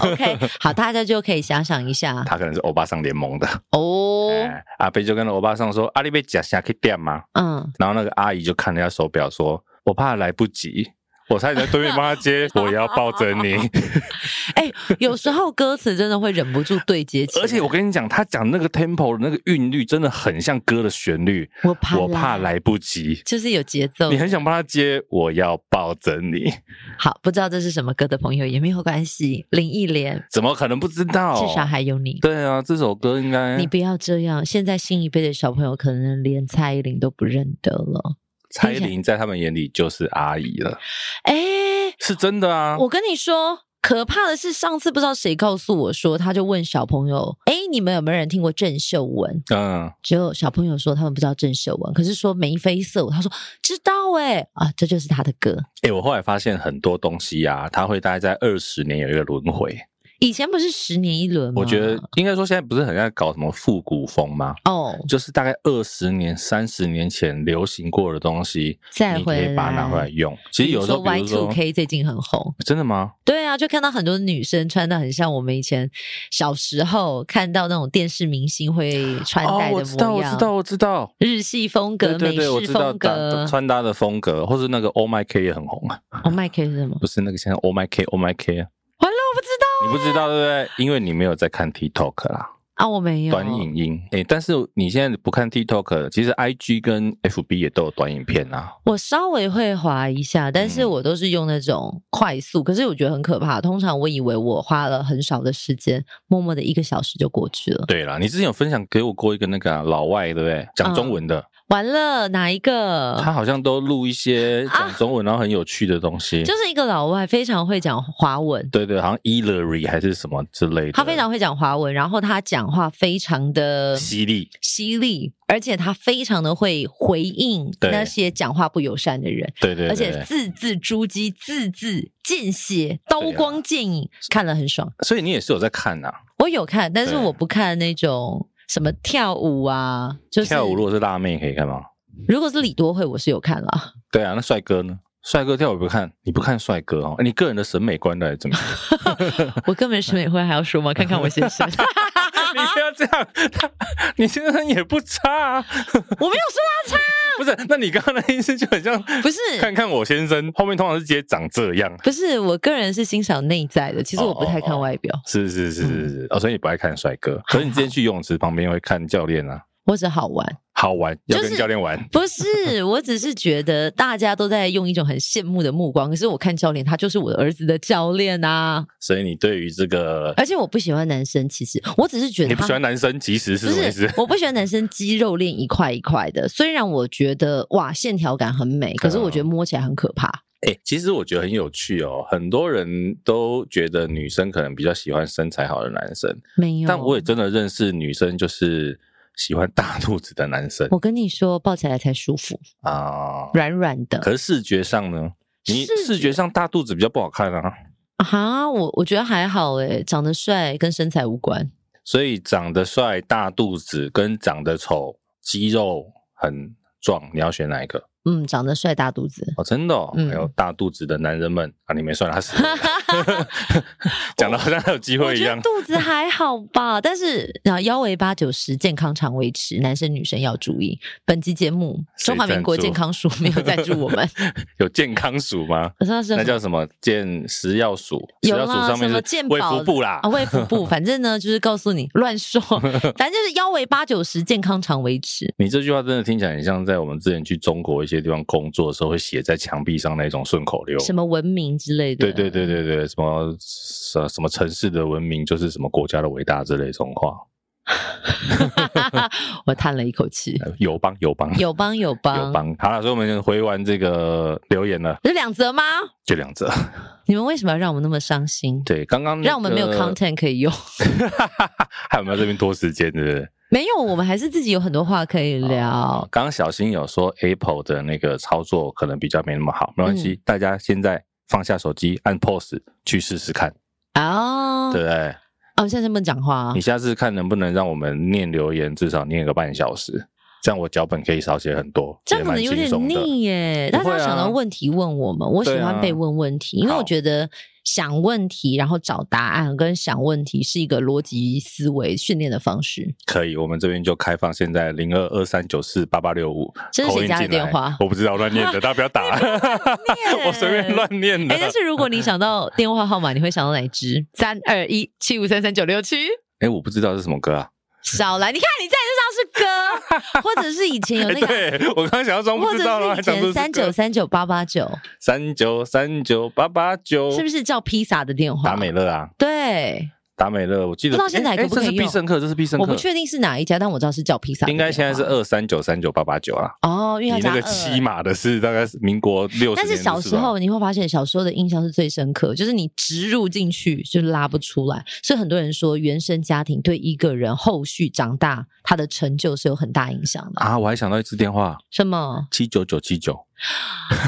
OK，好，大家就可以想想一下，他可能是欧巴桑联盟的哦。阿贝就跟欧巴桑说：“阿里贝假下可以点吗？”嗯，然后那个阿姨就看了一下手表，说：“我怕来不及。”我差点在对面帮他接，我也要抱着你。哎、欸，有时候歌词真的会忍不住对接起来。而且我跟你讲，他讲那个 tempo 的那个韵律，真的很像歌的旋律。我怕，我怕来不及，就是有节奏。你很想帮他接，我要抱着你。好，不知道这是什么歌的朋友也没有关系。林忆莲怎么可能不知道？至少还有你。对啊，这首歌应该……你不要这样。现在新一辈的小朋友可能连蔡依林都不认得了。蔡依林在他们眼里就是阿姨了，哎、欸，是真的啊！我跟你说，可怕的是上次不知道谁告诉我说，他就问小朋友：“哎、欸，你们有没有人听过郑秀文？”嗯，只有小朋友说他们不知道郑秀文，可是说眉飞色舞，他说知道哎、欸、啊，这就是他的歌。哎、欸，我后来发现很多东西啊，他会大概在二十年有一个轮回。以前不是十年一轮吗？我觉得应该说现在不是很爱搞什么复古风吗？哦，就是大概二十年、三十年前流行过的东西，再你可以把它拿回来用。其实有时候，比如说 Y2K 最近很红，真的吗？对啊，就看到很多女生穿的很像我们以前小时候看到那种电视明星会穿戴的模样。哦，我知道，我知道，我知道，日系风格、美式风格、穿搭的风格，或是那个 Oh My K 也很红啊。Oh My K 是什么？不是那个现在 Oh My K，Oh My K 啊。你不知道对不对？因为你没有在看 TikTok 啦。啊，我没有。短影音，哎，但是你现在不看 TikTok，其实 IG 跟 FB 也都有短影片啊。我稍微会滑一下，但是我都是用那种快速。嗯、可是我觉得很可怕。通常我以为我花了很少的时间，默默的一个小时就过去了。对啦，你之前有分享给我过一个那个、啊、老外，对不对？讲中文的。嗯完了，哪一个？他好像都录一些讲中文，然后很有趣的东西。就是一个老外，非常会讲华文。对对，好像 Ellery 还是什么之类的。他非常会讲华文，然后他讲话非常的犀利，犀利，而且他非常的会回应那些讲话不友善的人。对对，而且字字珠玑，字字见血，刀光剑影，看了很爽。所以你也是有在看啊？我有看，但是我不看那种。什么跳舞啊？就是跳舞，如果是辣妹可以看吗？如果是李多惠，我是有看啦。对啊，那帅哥呢？帅哥跳舞不看，你不看帅哥哦？你个人的审美观来怎么样？我个人审美观还要说吗？看看我先生。你不要这样，他你先生也不差啊。我没有说他差。不是，那你刚刚的意思就很像，不是？看看我先生后面通常是直接长这样。不是，我个人是欣赏内在的，其实我不太看外表。哦哦哦是是是是是，哦，所以你不爱看帅哥，可是你今天去游泳池旁边会看教练啊。或者好玩，好玩，要跟教练玩。不是，我只是觉得大家都在用一种很羡慕的目光。可是我看教练，他就是我的儿子的教练啊。所以你对于这个，而且我不喜欢男生。其实我只是觉得你不喜欢男生，其实是什么意思？我不喜欢男生肌肉练一块一块的。虽然我觉得哇，线条感很美，可是我觉得摸起来很可怕。哎、欸，其实我觉得很有趣哦。很多人都觉得女生可能比较喜欢身材好的男生，没有。但我也真的认识女生，就是。喜欢大肚子的男生，我跟你说，抱起来才舒服啊，软软的。可是视觉上呢？你视觉上大肚子比较不好看啊。啊，我我觉得还好诶，长得帅跟身材无关。所以长得帅大肚子跟长得丑肌肉很壮，你要选哪一个？嗯，长得帅大肚子哦，真的哦，嗯、还有大肚子的男人们啊，你没算他死，讲的好像还有机会一样。肚子还好吧，但是啊，腰围八九十，健康常维持，男生女生要注意。本集节目中华民国健康署没有赞助我们，有健康署吗？那叫什么健食药署？有食药署上面是卫福部啦，啊，卫福部，反正呢就是告诉你乱说，反正就是腰围八九十，健康常维持。你这句话真的听起来很像在我们之前去中国一些地方工作的时候会写在墙壁上那种顺口溜，什么文明之类的。对对对对对，什么什什么城市的文明就是什么国家的伟大之类这种话。我叹了一口气。友邦友邦友邦友邦友邦。好了，所以我们回完这个留言了。是两则吗？就两则。你们为什么要让我们那么伤心？对，刚刚、那个、让我们没有 content 可以用，还有没有这边拖时间，对不对？没有，我们还是自己有很多话可以聊。哦、刚刚小新有说 Apple 的那个操作可能比较没那么好，没关系，嗯、大家现在放下手机，按 Pause 去试试看。哦，对不对？哦，现在能不能讲话？你下次看能不能让我们念留言，至少念个半小时。这样我脚本可以少写很多，这样可能有点腻耶。大家想到问题问我们，我喜欢被问问题，因为我觉得。想问题，然后找答案，跟想问题是一个逻辑思维训练的方式。可以，我们这边就开放现在零二二三九四八八六五，这是谁家的电话？我不知道，乱念的，大家不要打，我随便乱念的。哎，但是如果你想到电话号码，你会想到哪支？三二一七五三三九六七。哎，我不知道是什么歌啊。少来，你看你在 或者是以前有那个，对我刚刚想要装不知道了，以前三九三九八八九，三九三九八八九，是不是叫披萨的电话？达美乐啊，对。达美乐，我记得不知道现在可不可以用。这是必胜客，这是必胜客。我不确定是哪一家，但我知道是叫披萨。应该现在是二三九三九八八九啊。哦，因为你那个七码的是大概是民国六十。但是小时候你会发现，小时候的印象是最深刻，就是你植入进去就拉不出来。所以很多人说，原生家庭对一个人后续长大他的成就是有很大影响的啊。我还想到一次电话，什么？七九九七九。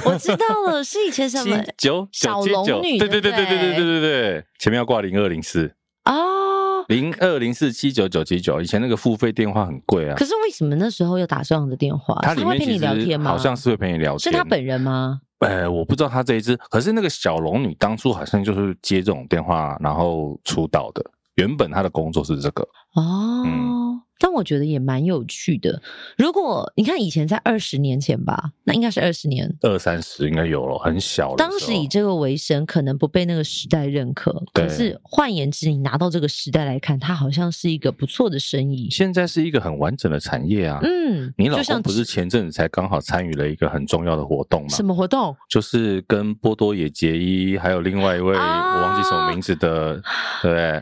我知道了，是以前什么九小龙女？对对对对对对对对对，前面要挂零二零四哦。零二零四七九九七九，以前那个付费电话很贵啊。可是为什么那时候又打这样的电话？他里面会陪你聊天吗？好像是会陪你聊天。是他本人吗？呃，我不知道他这一支。可是那个小龙女当初好像就是接这种电话，然后出道的。原本他的工作是这个哦。嗯但我觉得也蛮有趣的。如果你看以前在二十年前吧，那应该是二十年，二三十应该有了，很小。当时以这个为生，可能不被那个时代认可。可是换言之，你拿到这个时代来看，它好像是一个不错的生意。现在是一个很完整的产业啊。嗯，你老公不是前阵子才刚好参与了一个很重要的活动吗？什么活动？就是跟波多野结衣还有另外一位、啊、我忘记什么名字的，对，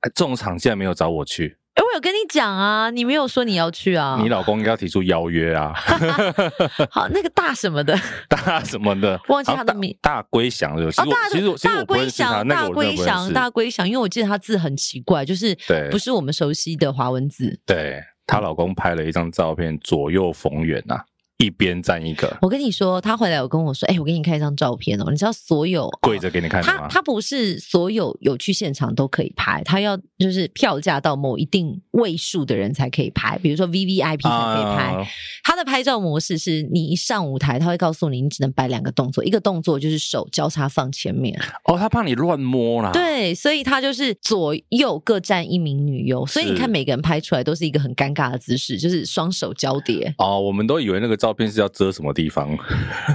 哎，这种场竟然没有找我去。哎，我有跟你讲啊，你没有说你要去啊？你老公应该要提出邀约啊。好，那个大什么的，大什么的，忘记他的名。大龟祥的，其实其实其实我不认识他。大龟祥，大龟祥，因为我记得他字很奇怪，就是不是我们熟悉的华文字。对，她老公拍了一张照片，左右逢源呐。一边站一个，我跟你说，他回来有跟我说，哎、欸，我给你看一张照片哦。你知道所有跪着给你看吗？他他不是所有有去现场都可以拍，他要就是票价到某一定位数的人才可以拍，比如说 VVIP 才可以拍。啊、他的拍照模式是你一上舞台，他会告诉你，你只能摆两个动作，一个动作就是手交叉放前面。哦，他怕你乱摸啦。对，所以他就是左右各站一名女优，所以你看每个人拍出来都是一个很尴尬的姿势，就是双手交叠。哦，我们都以为那个照。照片是要遮什么地方？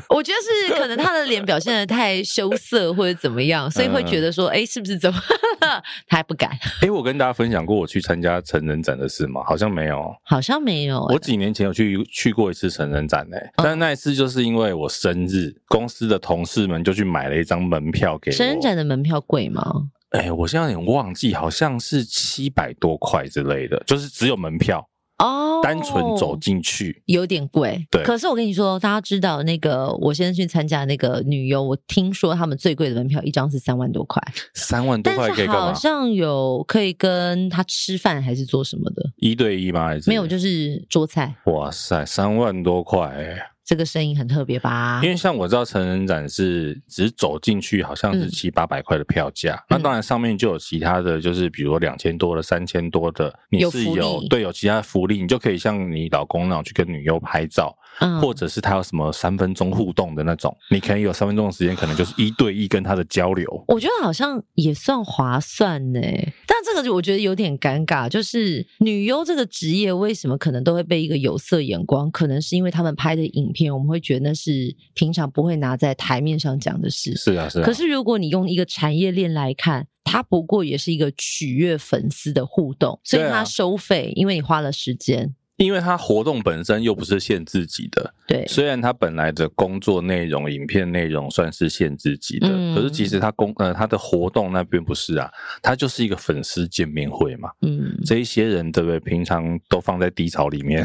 我觉得是可能他的脸表现的太羞涩或者怎么样，所以会觉得说，哎、欸，是不是怎么？他还不敢。哎、欸，我跟大家分享过我去参加成人展的事吗？好像没有，好像没有、欸。我几年前有去去过一次成人展诶、欸，但那一次就是因为我生日，公司的同事们就去买了一张门票给我。成人展的门票贵吗？哎、欸，我现在有点忘记，好像是七百多块之类的，就是只有门票。哦，单纯走进去有点贵，对。可是我跟你说，大家知道那个，我先去参加那个女游，我听说他们最贵的门票一张是三万多块，三万多块可以干嘛？好像有可以跟他吃饭还是做什么的？一对一吗？还是没有？就是桌菜。哇塞，三万多块、欸！这个声音很特别吧？因为像我知道成人展是只走进去好像是七八百块的票价，嗯、那当然上面就有其他的就是比如说两千多的、三千多的，你是有，有对有其他福利，你就可以像你老公那样去跟女优拍照。嗯，或者是他有什么三分钟互动的那种，你可以有三分钟的时间，可能就是一对一跟他的交流。我觉得好像也算划算呢，但这个就我觉得有点尴尬，就是女优这个职业为什么可能都会被一个有色眼光？可能是因为他们拍的影片，我们会觉得那是平常不会拿在台面上讲的事。是啊，是啊。可是如果你用一个产业链来看，它不过也是一个取悦粉丝的互动，所以它收费，因为你花了时间。因为他活动本身又不是限自己的，对。虽然他本来的工作内容、影片内容算是限自己的，嗯、可是其实他工呃他的活动那边不是啊，他就是一个粉丝见面会嘛。嗯，这一些人对不对？平常都放在低潮里面，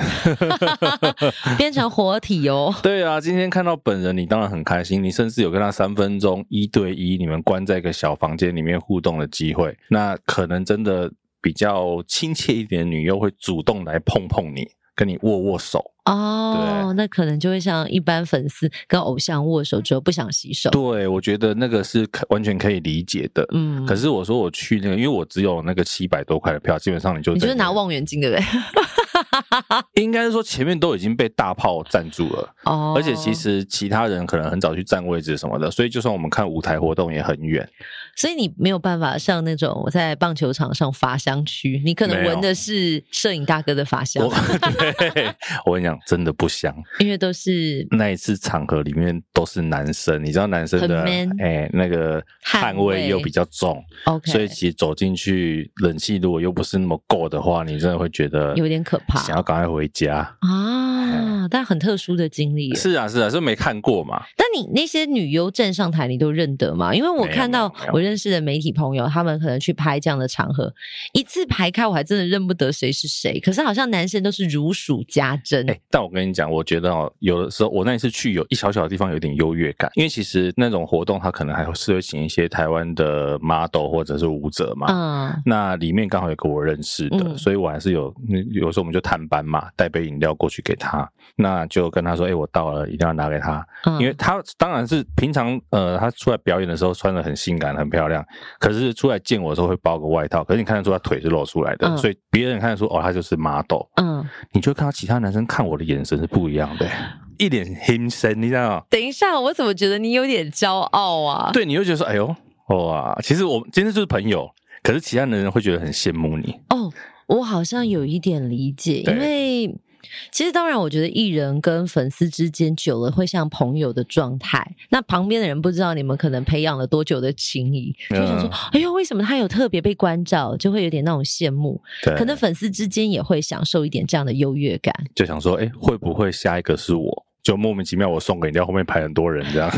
变成活体哦。对啊，今天看到本人，你当然很开心，你甚至有跟他三分钟一对一，你们关在一个小房间里面互动的机会，那可能真的。比较亲切一点的女优会主动来碰碰你，跟你握握手。哦。那可能就会像一般粉丝跟偶像握手之后不想洗手。对，我觉得那个是可完全可以理解的。嗯，可是我说我去那个，因为我只有那个七百多块的票，基本上你就你就是拿望远镜对不对？应该是说前面都已经被大炮占住了哦，而且其实其他人可能很早去占位置什么的，所以就算我们看舞台活动也很远。所以你没有办法像那种我在棒球场上发香区，你可能闻的是摄影大哥的发香。对，我跟你讲，真的不香，因为都是那一次场合里面都是男生，你知道男生的哎那个汗味又比较重，OK，所以其实走进去冷气如果又不是那么够的话，你真的会觉得有点可怕，想要赶快回家啊。但很特殊的经历，是啊是啊，是没看过嘛。但你那些女优站上台，你都认得吗？因为我看到我认识的媒体朋友，他们可能去拍这样的场合，一字排开，我还真的认不得谁是谁。可是好像男生都是如数家珍。哎，但我跟你讲，我觉得哦，有的时候我那一次去，有一小小的地方有点优越感，因为其实那种活动，他可能还是会请一些台湾的 model 或者是舞者嘛。嗯。那里面刚好有个我认识的，所以我还是有，有时候我们就探班嘛，带杯饮料过去给他。那就跟他说：“哎、欸，我到了，一定要拿给他，嗯、因为他当然是平常呃，他出来表演的时候穿的很性感、很漂亮，可是出来见我的时候会包个外套，可是你看得出他腿是露出来的，嗯、所以别人看得出哦，他就是 model。嗯，你就看到其他男生看我的眼神是不一样的，一脸阴森，你知道吗？等一下，我怎么觉得你有点骄傲啊？对，你又觉得说，哎呦，哇，其实我今天就是朋友，可是其他的人会觉得很羡慕你。哦，我好像有一点理解，因为。其实，当然，我觉得艺人跟粉丝之间久了会像朋友的状态。那旁边的人不知道你们可能培养了多久的情谊，就想说：“哎呦，为什么他有特别被关照？”就会有点那种羡慕。对，可能粉丝之间也会享受一点这样的优越感，就想说：“哎，会不会下一个是我？”就莫名其妙，我送给你，后面排很多人这样，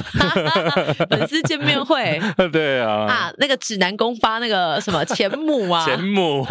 粉丝见面会，对啊，啊，那个指南宫发那个什么 钱母啊，钱母，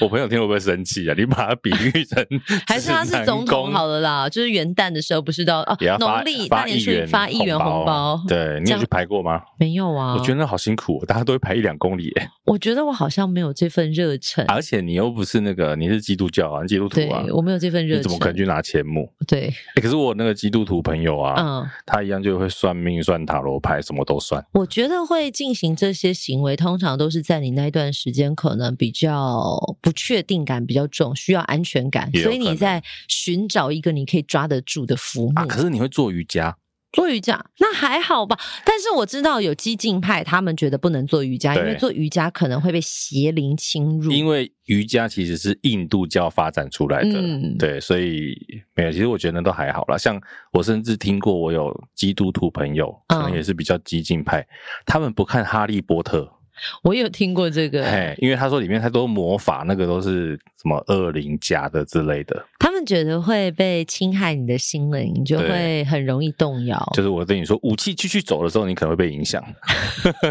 我朋友听会不会生气啊？你把它比喻成还是他是总统好了啦，就是元旦的时候不是到哦，农历大年初一发一元红包，对，你有去排过吗？没有啊，我觉得好辛苦，大家都会排一两公里。我觉得我好像没有这份热忱，而且你又不是那个，你是基督教啊，基督徒啊，我没有这份热忱，你怎么可能去拿钱母？对。可是我那个基督徒朋友啊，嗯，他一样就会算命、算塔罗牌，什么都算。我觉得会进行这些行为，通常都是在你那一段时间可能比较不确定感比较重，需要安全感，所以你在寻找一个你可以抓得住的浮木。啊，可是你会做瑜伽。做瑜伽那还好吧，但是我知道有激进派，他们觉得不能做瑜伽，因为做瑜伽可能会被邪灵侵入。因为瑜伽其实是印度教发展出来的，嗯、对，所以没有。其实我觉得都还好啦。像我甚至听过，我有基督徒朋友，可能也是比较激进派，嗯、他们不看《哈利波特》。我有听过这个，哎，因为他说里面太多魔法，那个都是什么恶灵假的之类的。他们觉得会被侵害你的心灵，你就会很容易动摇。就是我对你说，武器继续走的时候，你可能会被影响。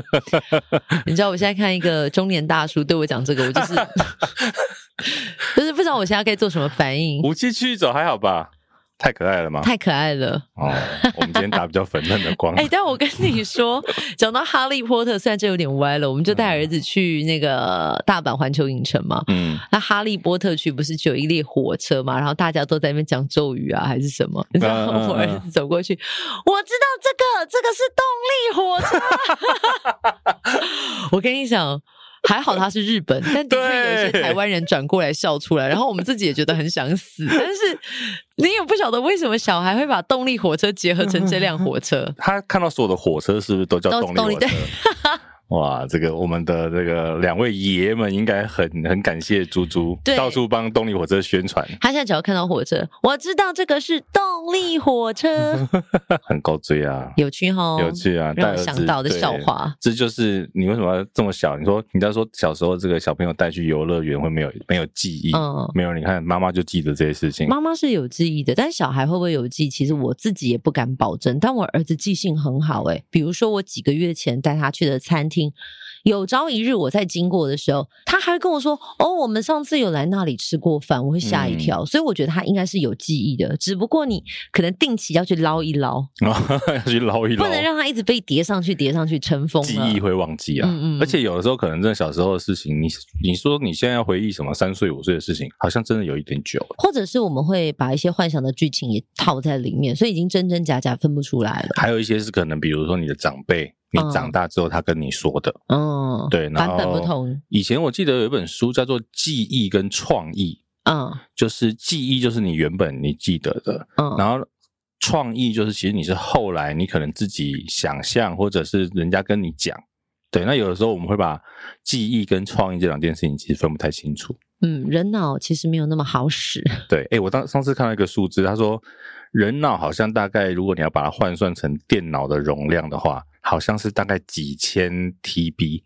你知道我现在看一个中年大叔对我讲这个，我就是 就是不知道我现在该做什么反应。武器继续走还好吧？太可爱了吗？太可爱了哦！我们今天打比较粉嫩的光。哎、欸，但我跟你说，讲到哈利波特，虽然这有点歪了，我们就带儿子去那个大阪环球影城嘛。嗯，那哈利波特区不是就有一列火车嘛？然后大家都在那边讲咒语啊，还是什么？然后我儿子走过去，我知道这个，这个是动力火车。我跟你讲。还好他是日本，但的确有一些台湾人转过来笑出来，然后我们自己也觉得很想死。但是你也不晓得为什么小孩会把动力火车结合成这辆火车。他看到所有的火车是不是都叫动力火车？哇，这个我们的这个两位爷们应该很很感谢猪猪，对到处帮动力火车宣传。他现在只要看到火车，我知道这个是动力火车，很高追啊，有趣哈，有趣啊，让我想到的笑话。这就是你为什么要这么小？你说，你在说小时候这个小朋友带去游乐园会没有没有记忆？嗯，没有。你看妈妈就记得这些事情，妈妈是有记忆的，但小孩会不会有记忆？其实我自己也不敢保证。但我儿子记性很好，欸，诶比如说我几个月前带他去的餐厅。有朝一日我在经过的时候，他还跟我说：“哦，我们上次有来那里吃过饭。”我会吓一跳，嗯、所以我觉得他应该是有记忆的，只不过你可能定期要去捞一捞，要去捞一捞，不能让他一直被叠上去、叠上去尘封，记忆会忘记啊。嗯嗯，而且有的时候可能真的小时候的事情，你你说你现在要回忆什么三岁五岁的事情，好像真的有一点久。或者是我们会把一些幻想的剧情也套在里面，所以已经真真假假分不出来了。还有一些是可能，比如说你的长辈。你长大之后，他跟你说的，嗯，对，然后版本不同。以前我记得有一本书叫做《记忆跟创意》，嗯，就是记忆就是你原本你记得的，嗯，然后创意就是其实你是后来你可能自己想象或者是人家跟你讲，对，那有的时候我们会把记忆跟创意这两件事情其实分不太清楚。嗯，人脑其实没有那么好使。对，哎，我当上次看到一个数字，他说人脑好像大概如果你要把它换算成电脑的容量的话，好像是大概几千 TB。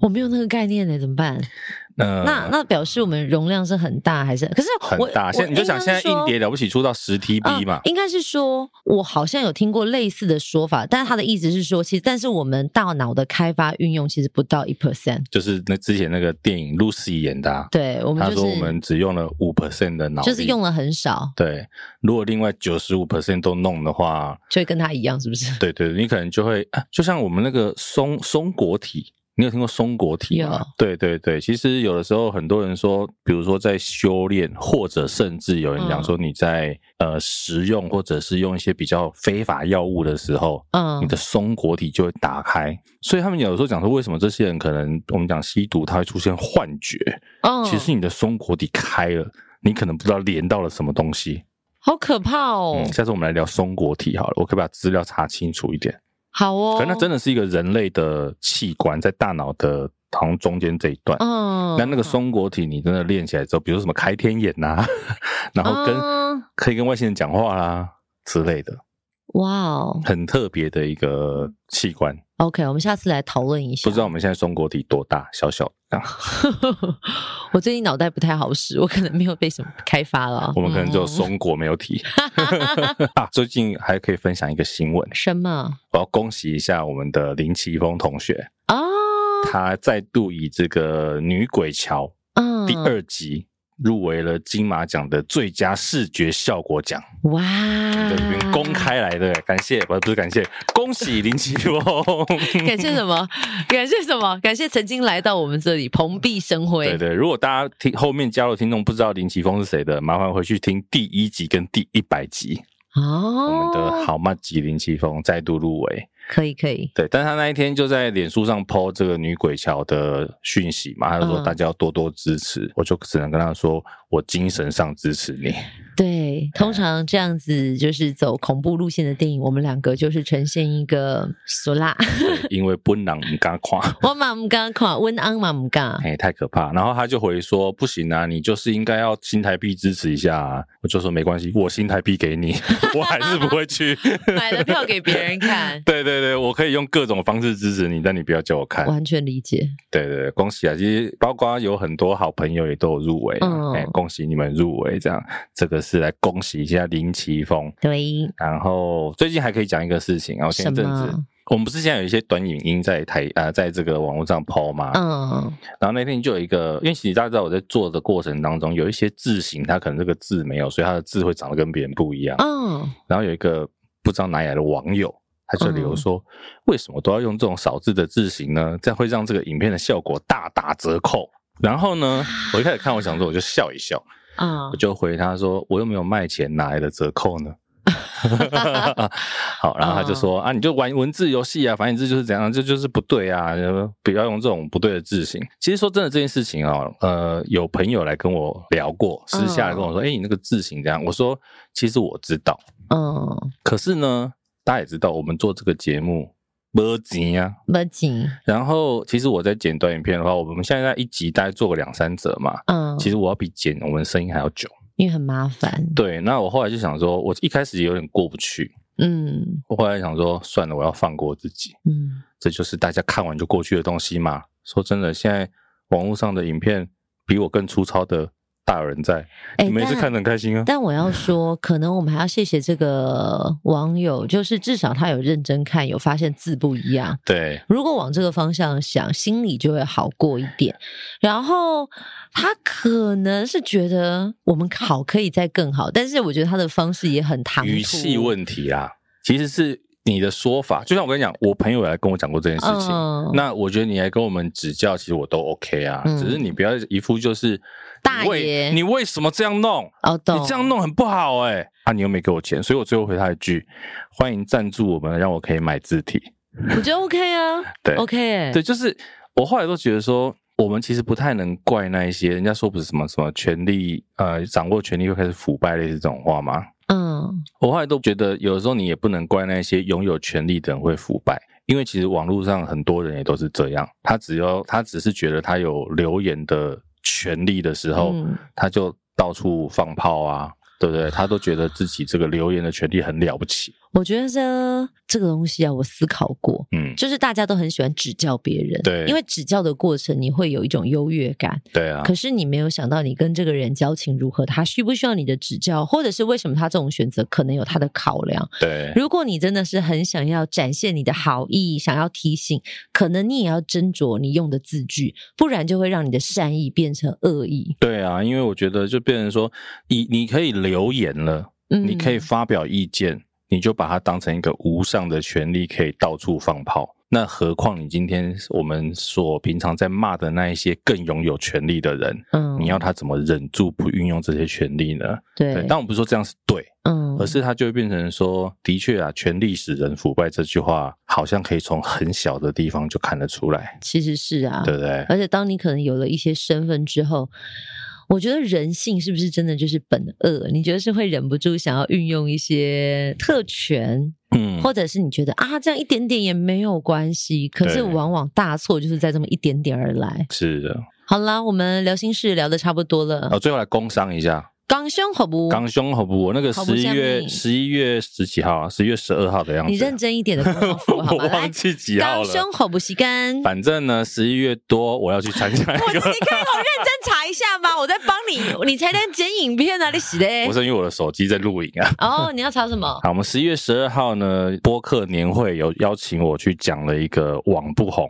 我没有那个概念呢，怎么办？呃、那那表示我们容量是很大还是？可是很大。现在你就想现在硬碟了不起出到十 TB 嘛？应该是说，我好像有听过类似的说法，但是他的意思是说，其实但是我们大脑的开发运用其实不到一 percent。就是那之前那个电影 Lucy 演的、啊，对，我们、就是、他说我们只用了五 percent 的脑，就是用了很少。对，如果另外九十五 percent 都弄的话，就会跟他一样，是不是？对对，你可能就会，啊就像我们那个松松果体。你有听过松果体吗？对对对，其实有的时候很多人说，比如说在修炼，或者甚至有人讲说你在、嗯、呃食用或者是用一些比较非法药物的时候，嗯，你的松果体就会打开。所以他们有的时候讲说，为什么这些人可能我们讲吸毒，他会出现幻觉？嗯，其实你的松果体开了，你可能不知道连到了什么东西，好可怕哦。嗯，下次我们来聊松果体好了，我可以把资料查清楚一点。好哦，可那真的是一个人类的器官，在大脑的好像中间这一段。嗯，那那个松果体，你真的练起来之后，比如说什么开天眼呐、啊，然后跟、嗯、可以跟外星人讲话啦之类的。哇哦，很特别的一个器官。OK，我们下次来讨论一下。不知道我们现在松果体多大？小小的。我最近脑袋不太好使，我可能没有被什么开发了。我们可能只有松果没有体。啊，最近还可以分享一个新闻。什么？我要恭喜一下我们的林奇峰同学啊！他再度以这个《女鬼桥嗯》第二集。入围了金马奖的最佳视觉效果奖，哇！在这边公开来的，感谢，不是不是感谢，恭喜林奇峰，感谢什么？感谢什么？感谢曾经来到我们这里蓬荜生辉。对对，如果大家听后面加入听众不知道林奇峰是谁的，麻烦回去听第一集跟第一百集哦。我们的好麻吉林奇峰再度入围。可以可以，对，但是他那一天就在脸书上 po 这个女鬼桥的讯息嘛，他就说大家要多多支持，嗯、我就只能跟他说，我精神上支持你。对，通常这样子就是走恐怖路线的电影，我们两个就是呈现一个俗辣，因为本人唔敢看，我嘛不敢看，温安嘛不敢，哎，太可怕。然后他就回说，不行啊，你就是应该要新台币支持一下啊。我就说没关系，我新台币给你，我还是不会去 买了票给别人看。对对对，我可以用各种方式支持你，但你不要叫我看。完全理解。对对对，恭喜啊！其实包括有很多好朋友也都有入围，嗯，哎，恭喜你们入围，这样这个是来恭喜一下林奇峰。对，然后最近还可以讲一个事情，然后前阵子我们不是现在有一些短影音在台啊、呃，在这个网络上抛吗？嗯，然后那天就有一个，因为其实大家知道我在做的过程当中，有一些字型它可能这个字没有，所以它的字会长得跟别人不一样。嗯，然后有一个不知道哪里来的网友，他就留说，为什么都要用这种少字的字型呢？这样会让这个影片的效果大打折扣。然后呢，我一开始看，我想说我就笑一笑。啊！我就回他说：“我又没有卖钱，哪来的折扣呢？” 好，然后他就说：“ uh, 啊，你就玩文字游戏啊，反正字就是怎样，这就，是不对啊，不要用这种不对的字型。”其实说真的，这件事情哦，呃，有朋友来跟我聊过，私下来跟我说：“ uh, 诶你那个字型怎样。”我说：“其实我知道，嗯，uh, 可是呢，大家也知道，我们做这个节目。”没钱啊，没钱。然后，其实我在剪短影片的话，我们现在在一集大概做个两三折嘛。嗯，其实我要比剪我们声音还要久，因为很麻烦。对，那我后来就想说，我一开始有点过不去。嗯，我后来想说，算了，我要放过自己。嗯，这就是大家看完就过去的东西嘛。说真的，现在网络上的影片比我更粗糙的。大有人在，你每次看得很开心啊。但，但我要说，可能我们还要谢谢这个网友，就是至少他有认真看，有发现字不一样。对，如果往这个方向想，心里就会好过一点。然后他可能是觉得我们好可以再更好，但是我觉得他的方式也很唐突。语气问题啊，其实是你的说法。就像我跟你讲，我朋友来跟我讲过这件事情，嗯、那我觉得你来跟我们指教，其实我都 OK 啊。嗯、只是你不要一副就是。大爷，你为什么这样弄？你这样弄很不好哎、欸！啊，你又没给我钱，所以我最后回他一句：欢迎赞助我们，让我可以买字体。我觉得 OK 啊，对，OK 对，就是我后来都觉得说，我们其实不太能怪那一些人家说不是什么什么权力，呃，掌握权力又开始腐败类似这种话吗？嗯，我后来都觉得，有的时候你也不能怪那些拥有权力的人会腐败，因为其实网络上很多人也都是这样，他只要他只是觉得他有留言的权利的时候，嗯、他就到处放炮啊。对不对？他都觉得自己这个留言的权利很了不起。我觉得这这个东西啊，我思考过，嗯，就是大家都很喜欢指教别人，对，因为指教的过程你会有一种优越感，对啊。可是你没有想到，你跟这个人交情如何，他需不需要你的指教，或者是为什么他这种选择可能有他的考量，对。如果你真的是很想要展现你的好意，想要提醒，可能你也要斟酌你用的字句，不然就会让你的善意变成恶意。对啊，因为我觉得就变成说，你你可以留言了，嗯，你可以发表意见。你就把它当成一个无上的权利，可以到处放炮。那何况你今天我们所平常在骂的那一些更拥有权利的人，嗯，你要他怎么忍住不运用这些权利呢？对，对，但我不是说这样是对，嗯，而是他就会变成说，的确啊，权力使人腐败这句话，好像可以从很小的地方就看得出来。其实是啊，对不对？而且当你可能有了一些身份之后。我觉得人性是不是真的就是本恶？你觉得是会忍不住想要运用一些特权，嗯，或者是你觉得啊，这样一点点也没有关系，可是往往大错就是在这么一点点而来。是的。好啦，我们聊心事聊的差不多了，哦，最后来工商一下。刚兄好不？港兄好不？我那个十一月十一月十几号啊，十一月十二号的样子。你认真一点的跟我说好吗？我忘记几号了。刚兄好不？洗干。反正呢，十一月多我要去参加一个。我你可以给我认真查一下吗？我在帮你，你才能剪影片啊！你洗的。不是因为我的手机在录影啊。哦，你要查什么？好，我们十一月十二号呢，播客年会有邀请我去讲了一个网不红。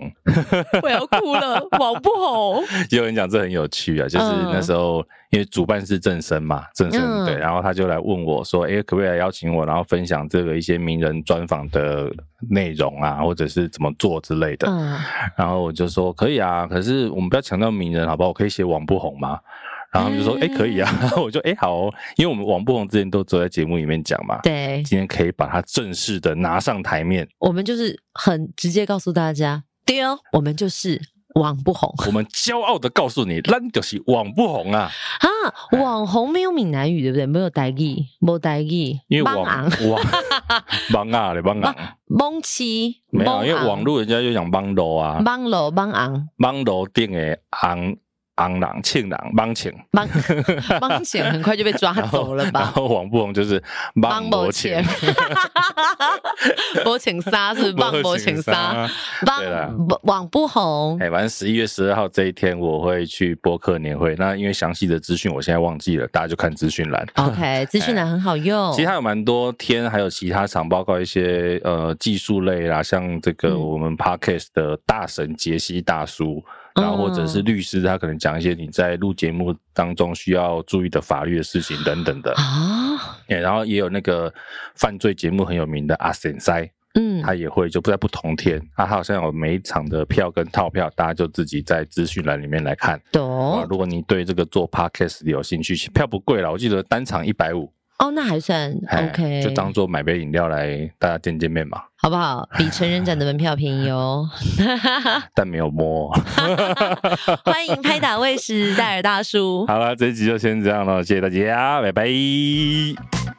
我要哭了，网不红。有人讲这很有趣啊，就是那时候。因为主办是正声嘛，正声、嗯、对，然后他就来问我说：“哎，可不可以来邀请我，然后分享这个一些名人专访的内容啊，或者是怎么做之类的？”嗯，然后我就说：“可以啊，可是我们不要强调名人，好不好？我可以写网不红吗？”然后他们就说：“哎，可以啊。”然后我就：“哎，好哦，因为我们网不红之前都坐在节目里面讲嘛，对，今天可以把它正式的拿上台面。我们就是很直接告诉大家，对哦，我们就是。”网不红，我们骄傲的告诉你，咱就是网不红啊！啊，网红没有闽南语，对不对？没有台语，没台语，因为网网 网啊嘞网红，网七没有，因为网络人家就讲网络啊，网络网昂，网络顶的昂。昂朗、庆朗、帮庆、帮 帮庆，很快就被抓走了吧？然后网不红就是帮博庆，博庆 杀是帮博庆杀，帮网不红。哎，反正十一月十二号这一天我会去播客年会。那因为详细的资讯我现在忘记了，大家就看资讯栏。OK，资讯栏很好用。其实还有蛮多天，还有其他场，包括一些呃技术类啦，像这个我们 Podcast 的大神杰西大叔。然后或者是律师，他可能讲一些你在录节目当中需要注意的法律的事情等等的啊。然后也有那个犯罪节目很有名的阿神塞，嗯，他也会就不在不同天，他好像有每一场的票跟套票，大家就自己在资讯栏里面来看。懂。如果你对这个做 podcast 有兴趣，票不贵啦，我记得单场一百五。哦，那还算 OK，就当做买杯饮料来大家见见面嘛，好不好？比成人展的门票便宜哦，但没有摸。欢迎拍打卫视戴尔大叔。好了，这一集就先这样了，谢谢大家，拜拜。